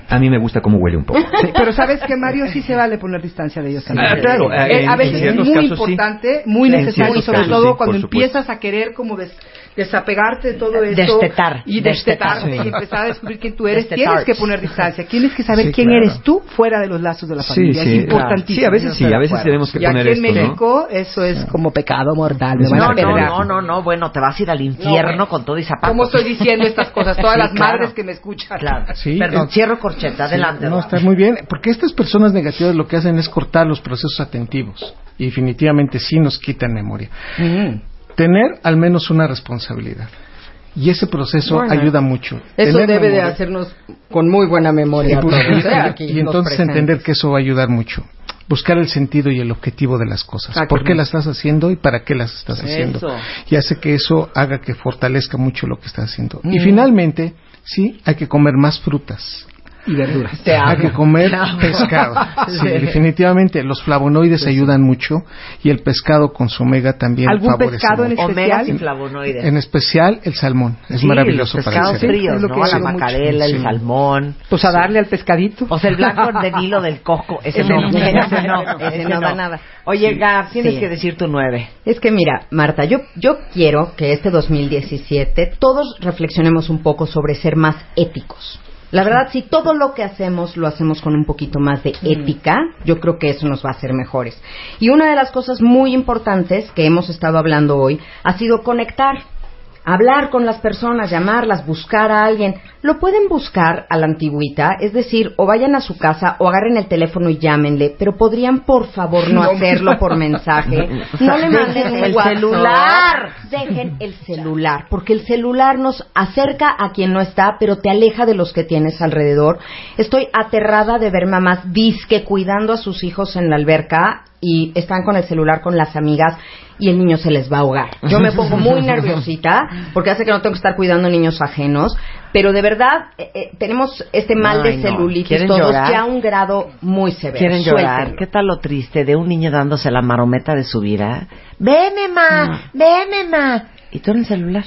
a mí me gusta cómo huele un poco. Sí, pero sabes que Mario sí se vale poner distancia de ellos también. Ah, claro, Eh, en- a veces es muy casos sí. importante, muy necesario, ciertos sobre todo cuando empiezas a querer como des- desapegarte de todo esto Destetar, y destetar. Sí. y empezar a descubrir quién tú eres. Destetar. Tienes que poner distancia, tienes que saber Sí, quién claro. eres tú fuera de los lazos de la familia. sí, es importantísimo. Sí, a veces sí, a veces acuerdo. tenemos que y poner aquí en esto, ¿no? México eso es como pecado mortal. me No, no, no, no, no, bueno, te vas a ir al infierno bueno. con todo y zapatos. ¿Cómo estoy diciendo estas cosas? Todas Sí, las claro. madres que me escuchan. Claro. Sí, Perdón, eh, cierro corcheta, adelante. No, está muy bien, porque estas personas negativas lo que hacen es cortar los procesos atentivos y definitivamente sí nos quitan memoria. Mm. Tener al menos una responsabilidad y ese proceso Bueno, ayuda mucho. Eso Tener debe de hacernos con muy buena memoria. Y, ¿eh? Aquí y entonces entender que eso va a ayudar mucho. Buscar el sentido y el objetivo de las cosas. Ah, ¿Por qué las estás haciendo y para qué las estás haciendo? Y hace que eso haga que fortalezca mucho lo que estás haciendo. Y Mm. finalmente, sí, hay que comer más frutas. Y verduras. Hay que comer pescado. Sí, definitivamente. Los flavonoides ayudan mucho y el pescado con su omega también ¿Algún favorece pescado en mucho. Omegas y especial? flavonoides. En especial el salmón. Es Sí, maravilloso los para el pescados fríos, ¿no? que La mucho. macarela, el Sí. salmón. Pues a darle al pescadito. O sea, el blanco de Nilo del coco. Ese, no, no. ese no, Ese ese no da nada. Oye, Gab, tienes Sí. que decir tu nueve. Es que mira, Marta, yo, yo quiero que este 2017 todos reflexionemos un poco sobre ser más éticos. La verdad, si todo lo que hacemos lo hacemos con un poquito más de ética, yo creo que eso nos va a hacer mejores. Y una de las cosas muy importantes que hemos estado hablando hoy ha sido conectar. Hablar con las personas, llamarlas, buscar a alguien. Lo pueden buscar a la antigüita, es decir, o vayan a su casa o agarren el teléfono y llámenle, pero podrían por favor no, No. hacerlo por mensaje. No le manden El WhatsApp. celular. Dejen el celular, porque el celular nos acerca a quien no está, pero te aleja de los que tienes alrededor. Estoy aterrada de ver mamás disque cuidando a sus hijos en la alberca y están con el celular con las amigas y el niño se les va a ahogar. Yo me pongo muy nerviosita porque hace que no tengo que estar cuidando niños ajenos, pero de verdad eh, eh, tenemos este mal Ay, de no. celulitis ¿Quieren todos llorar? ya a un grado muy severo. Quieren llorar. Suéltenlo. ¿Qué tal lo triste de un niño dándose la marometa de su vida? Ven, ma, ven, ma. Y tú en el celular.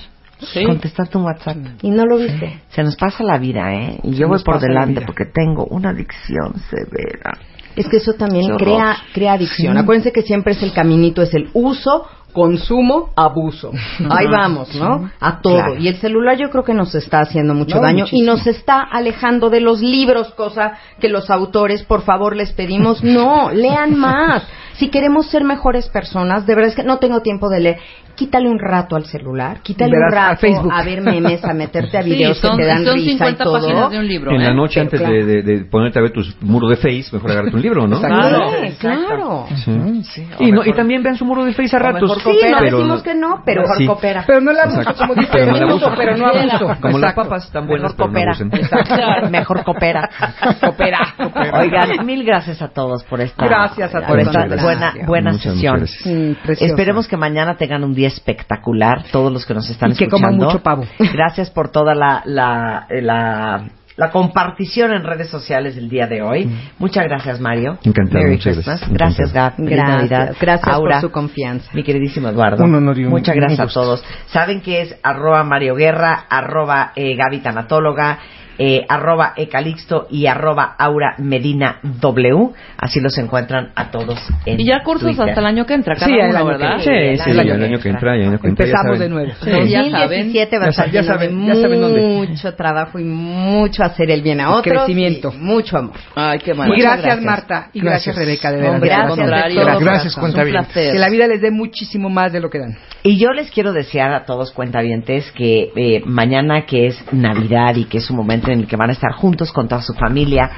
Contestando un WhatsApp. Y no lo viste. Se nos pasa la vida, ¿eh? Y yo voy por delante porque tengo una adicción severa. Es que eso también crea, crea adicción. Sí. Acuérdense que siempre es el caminito, es el uso, consumo, abuso. Ahí vamos, ¿no? A todo. Claro. Y el celular yo creo que nos está haciendo mucho No, daño muchísimo. y nos está alejando de los libros, cosa que los autores, por favor, les pedimos, no, lean más. Si queremos ser mejores personas, de verdad es que no tengo tiempo de leer. Quítale un rato al celular, quítale un Verás, a rato Facebook. a ver memes, a meterte a Sí, videos son- que te dan son risa y 50 todo. páginas de un libro. En ¿eh? la noche, antes claro. de, de- de ponerte a ver tus muros de Face, mejor agarrarte un libro, ¿no? Claro. Sí, claro. Sí. Y, no, y también vean su muro de Face a ratos. mejor Sí, coopera. no Pero decimos no- que no, pero Mejor Sí. coopera. Pero no la abuso, Exacto. como dice, Pero no abuso. pero no abuso. Como las Exacto. papas están buenas, Mejor pero no coopera. abusen. Mejor coopera. Coopera, coopera. Oigan, mil gracias a todos por esta, Gracias a por todos. esta Muchas buena, buena sesión. muchas gracias. Mm. Esperemos que mañana tengan un día espectacular, todos los que nos están Y que escuchando. coman mucho pavo. Gracias por toda la, la, la, la compartición en redes sociales del día de hoy. Muchas gracias, Mario. Encantado, Merry muchas Christmas. gracias. Gracias, Gab. Gracias, Navidad. gracias Aura, por su confianza. mi queridísimo Eduardo. Un honor y un- Muchas un gracias a todos. Saben que es arroba Mario Guerra, arroba eh, Gaby Tanatóloga, eh, arroba Ecalixto y arroba Aura Medina W. Así los encuentran a todos en Y ya cursos Twitter. hasta el año que entra, cada Sí, el uno, año que ¿verdad? Sí, sí, el sí, año el que año que entra. entra, el año que entra. ya Empezamos saben. de nuevo. Sí, ya saben. 2017 va a Ya estar ya saben- ya saben dónde. mucho trabajo y mucho hacer el bien a otros. crecimiento. y mucho amor. Ay, qué Y maravilla. gracias, gracias. Marta. Y gracias, Gracias. Rebeca, de verdad. Gracias de todo Gracias, cuentavientes. placer. Que la vida les dé muchísimo más de lo que dan. Y yo les quiero desear a todos cuentavientes que eh, mañana que es Navidad y que es un momento en el que van a estar juntos con toda su familia,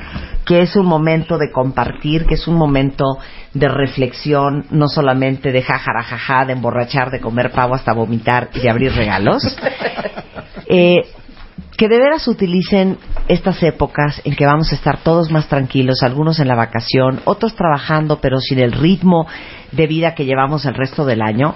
que es un momento de compartir, que es un momento de reflexión, no solamente de jajarajaja, de emborrachar, de comer pavo hasta vomitar y de abrir regalos. Eh, que de veras utilicen estas épocas en que vamos a estar todos más tranquilos, algunos en la vacación, otros trabajando pero sin el ritmo de vida que llevamos el resto del año,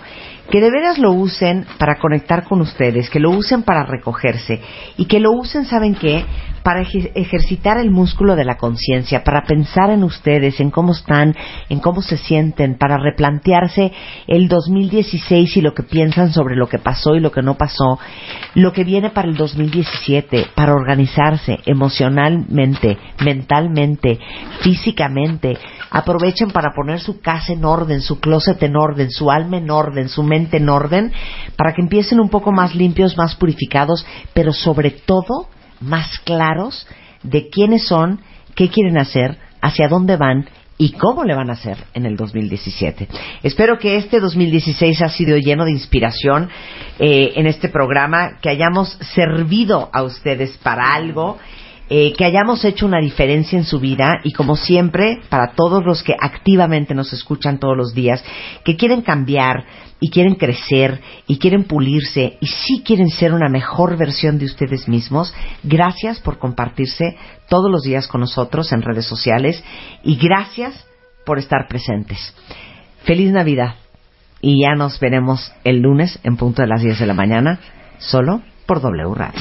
que de veras lo usen para conectar con ustedes, que lo usen para recogerse y que lo usen, ¿saben qué? Para eje- ejercitar el músculo de la conciencia, para pensar en ustedes, en cómo están, en cómo se sienten, para replantearse el 2016 y lo que piensan sobre lo que pasó y lo que no pasó, lo que viene para el 2017, para organizarse emocionalmente, mentalmente, físicamente. Aprovechen para poner su casa en orden, su closet en orden, su alma en orden, su mente en orden, para que empiecen un poco más limpios, más purificados, pero sobre todo más claros de quiénes son, qué quieren hacer, hacia dónde van y cómo le van a hacer en el 2017. Espero que este 2016 ha sido lleno de inspiración eh, en este programa, que hayamos servido a ustedes para algo. eh, que hayamos hecho una diferencia en su vida y como siempre, para todos los que activamente nos escuchan todos los días, que quieren cambiar y quieren crecer y quieren pulirse y sí quieren ser una mejor versión de ustedes mismos, gracias por compartirse todos los días con nosotros en redes sociales y gracias por estar presentes. Feliz Navidad y ya nos veremos el lunes en punto de las 10 de la mañana, solo por W Radio.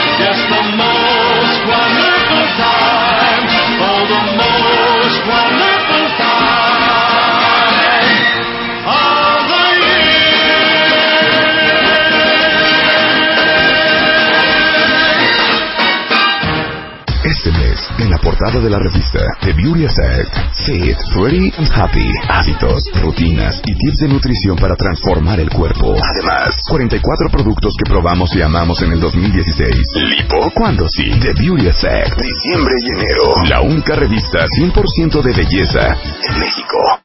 Yes, the most wonderful time. Oh, the most wonderful time portada de la revista The Beauty Effect, Fit, Pretty and Happy, hábitos, rutinas y tips de nutrición para transformar el cuerpo. Además, 44 productos que probamos y amamos en el 2016. Lipo, cuando sí. The Beauty Effect, diciembre y enero. La única revista 100% de belleza en México.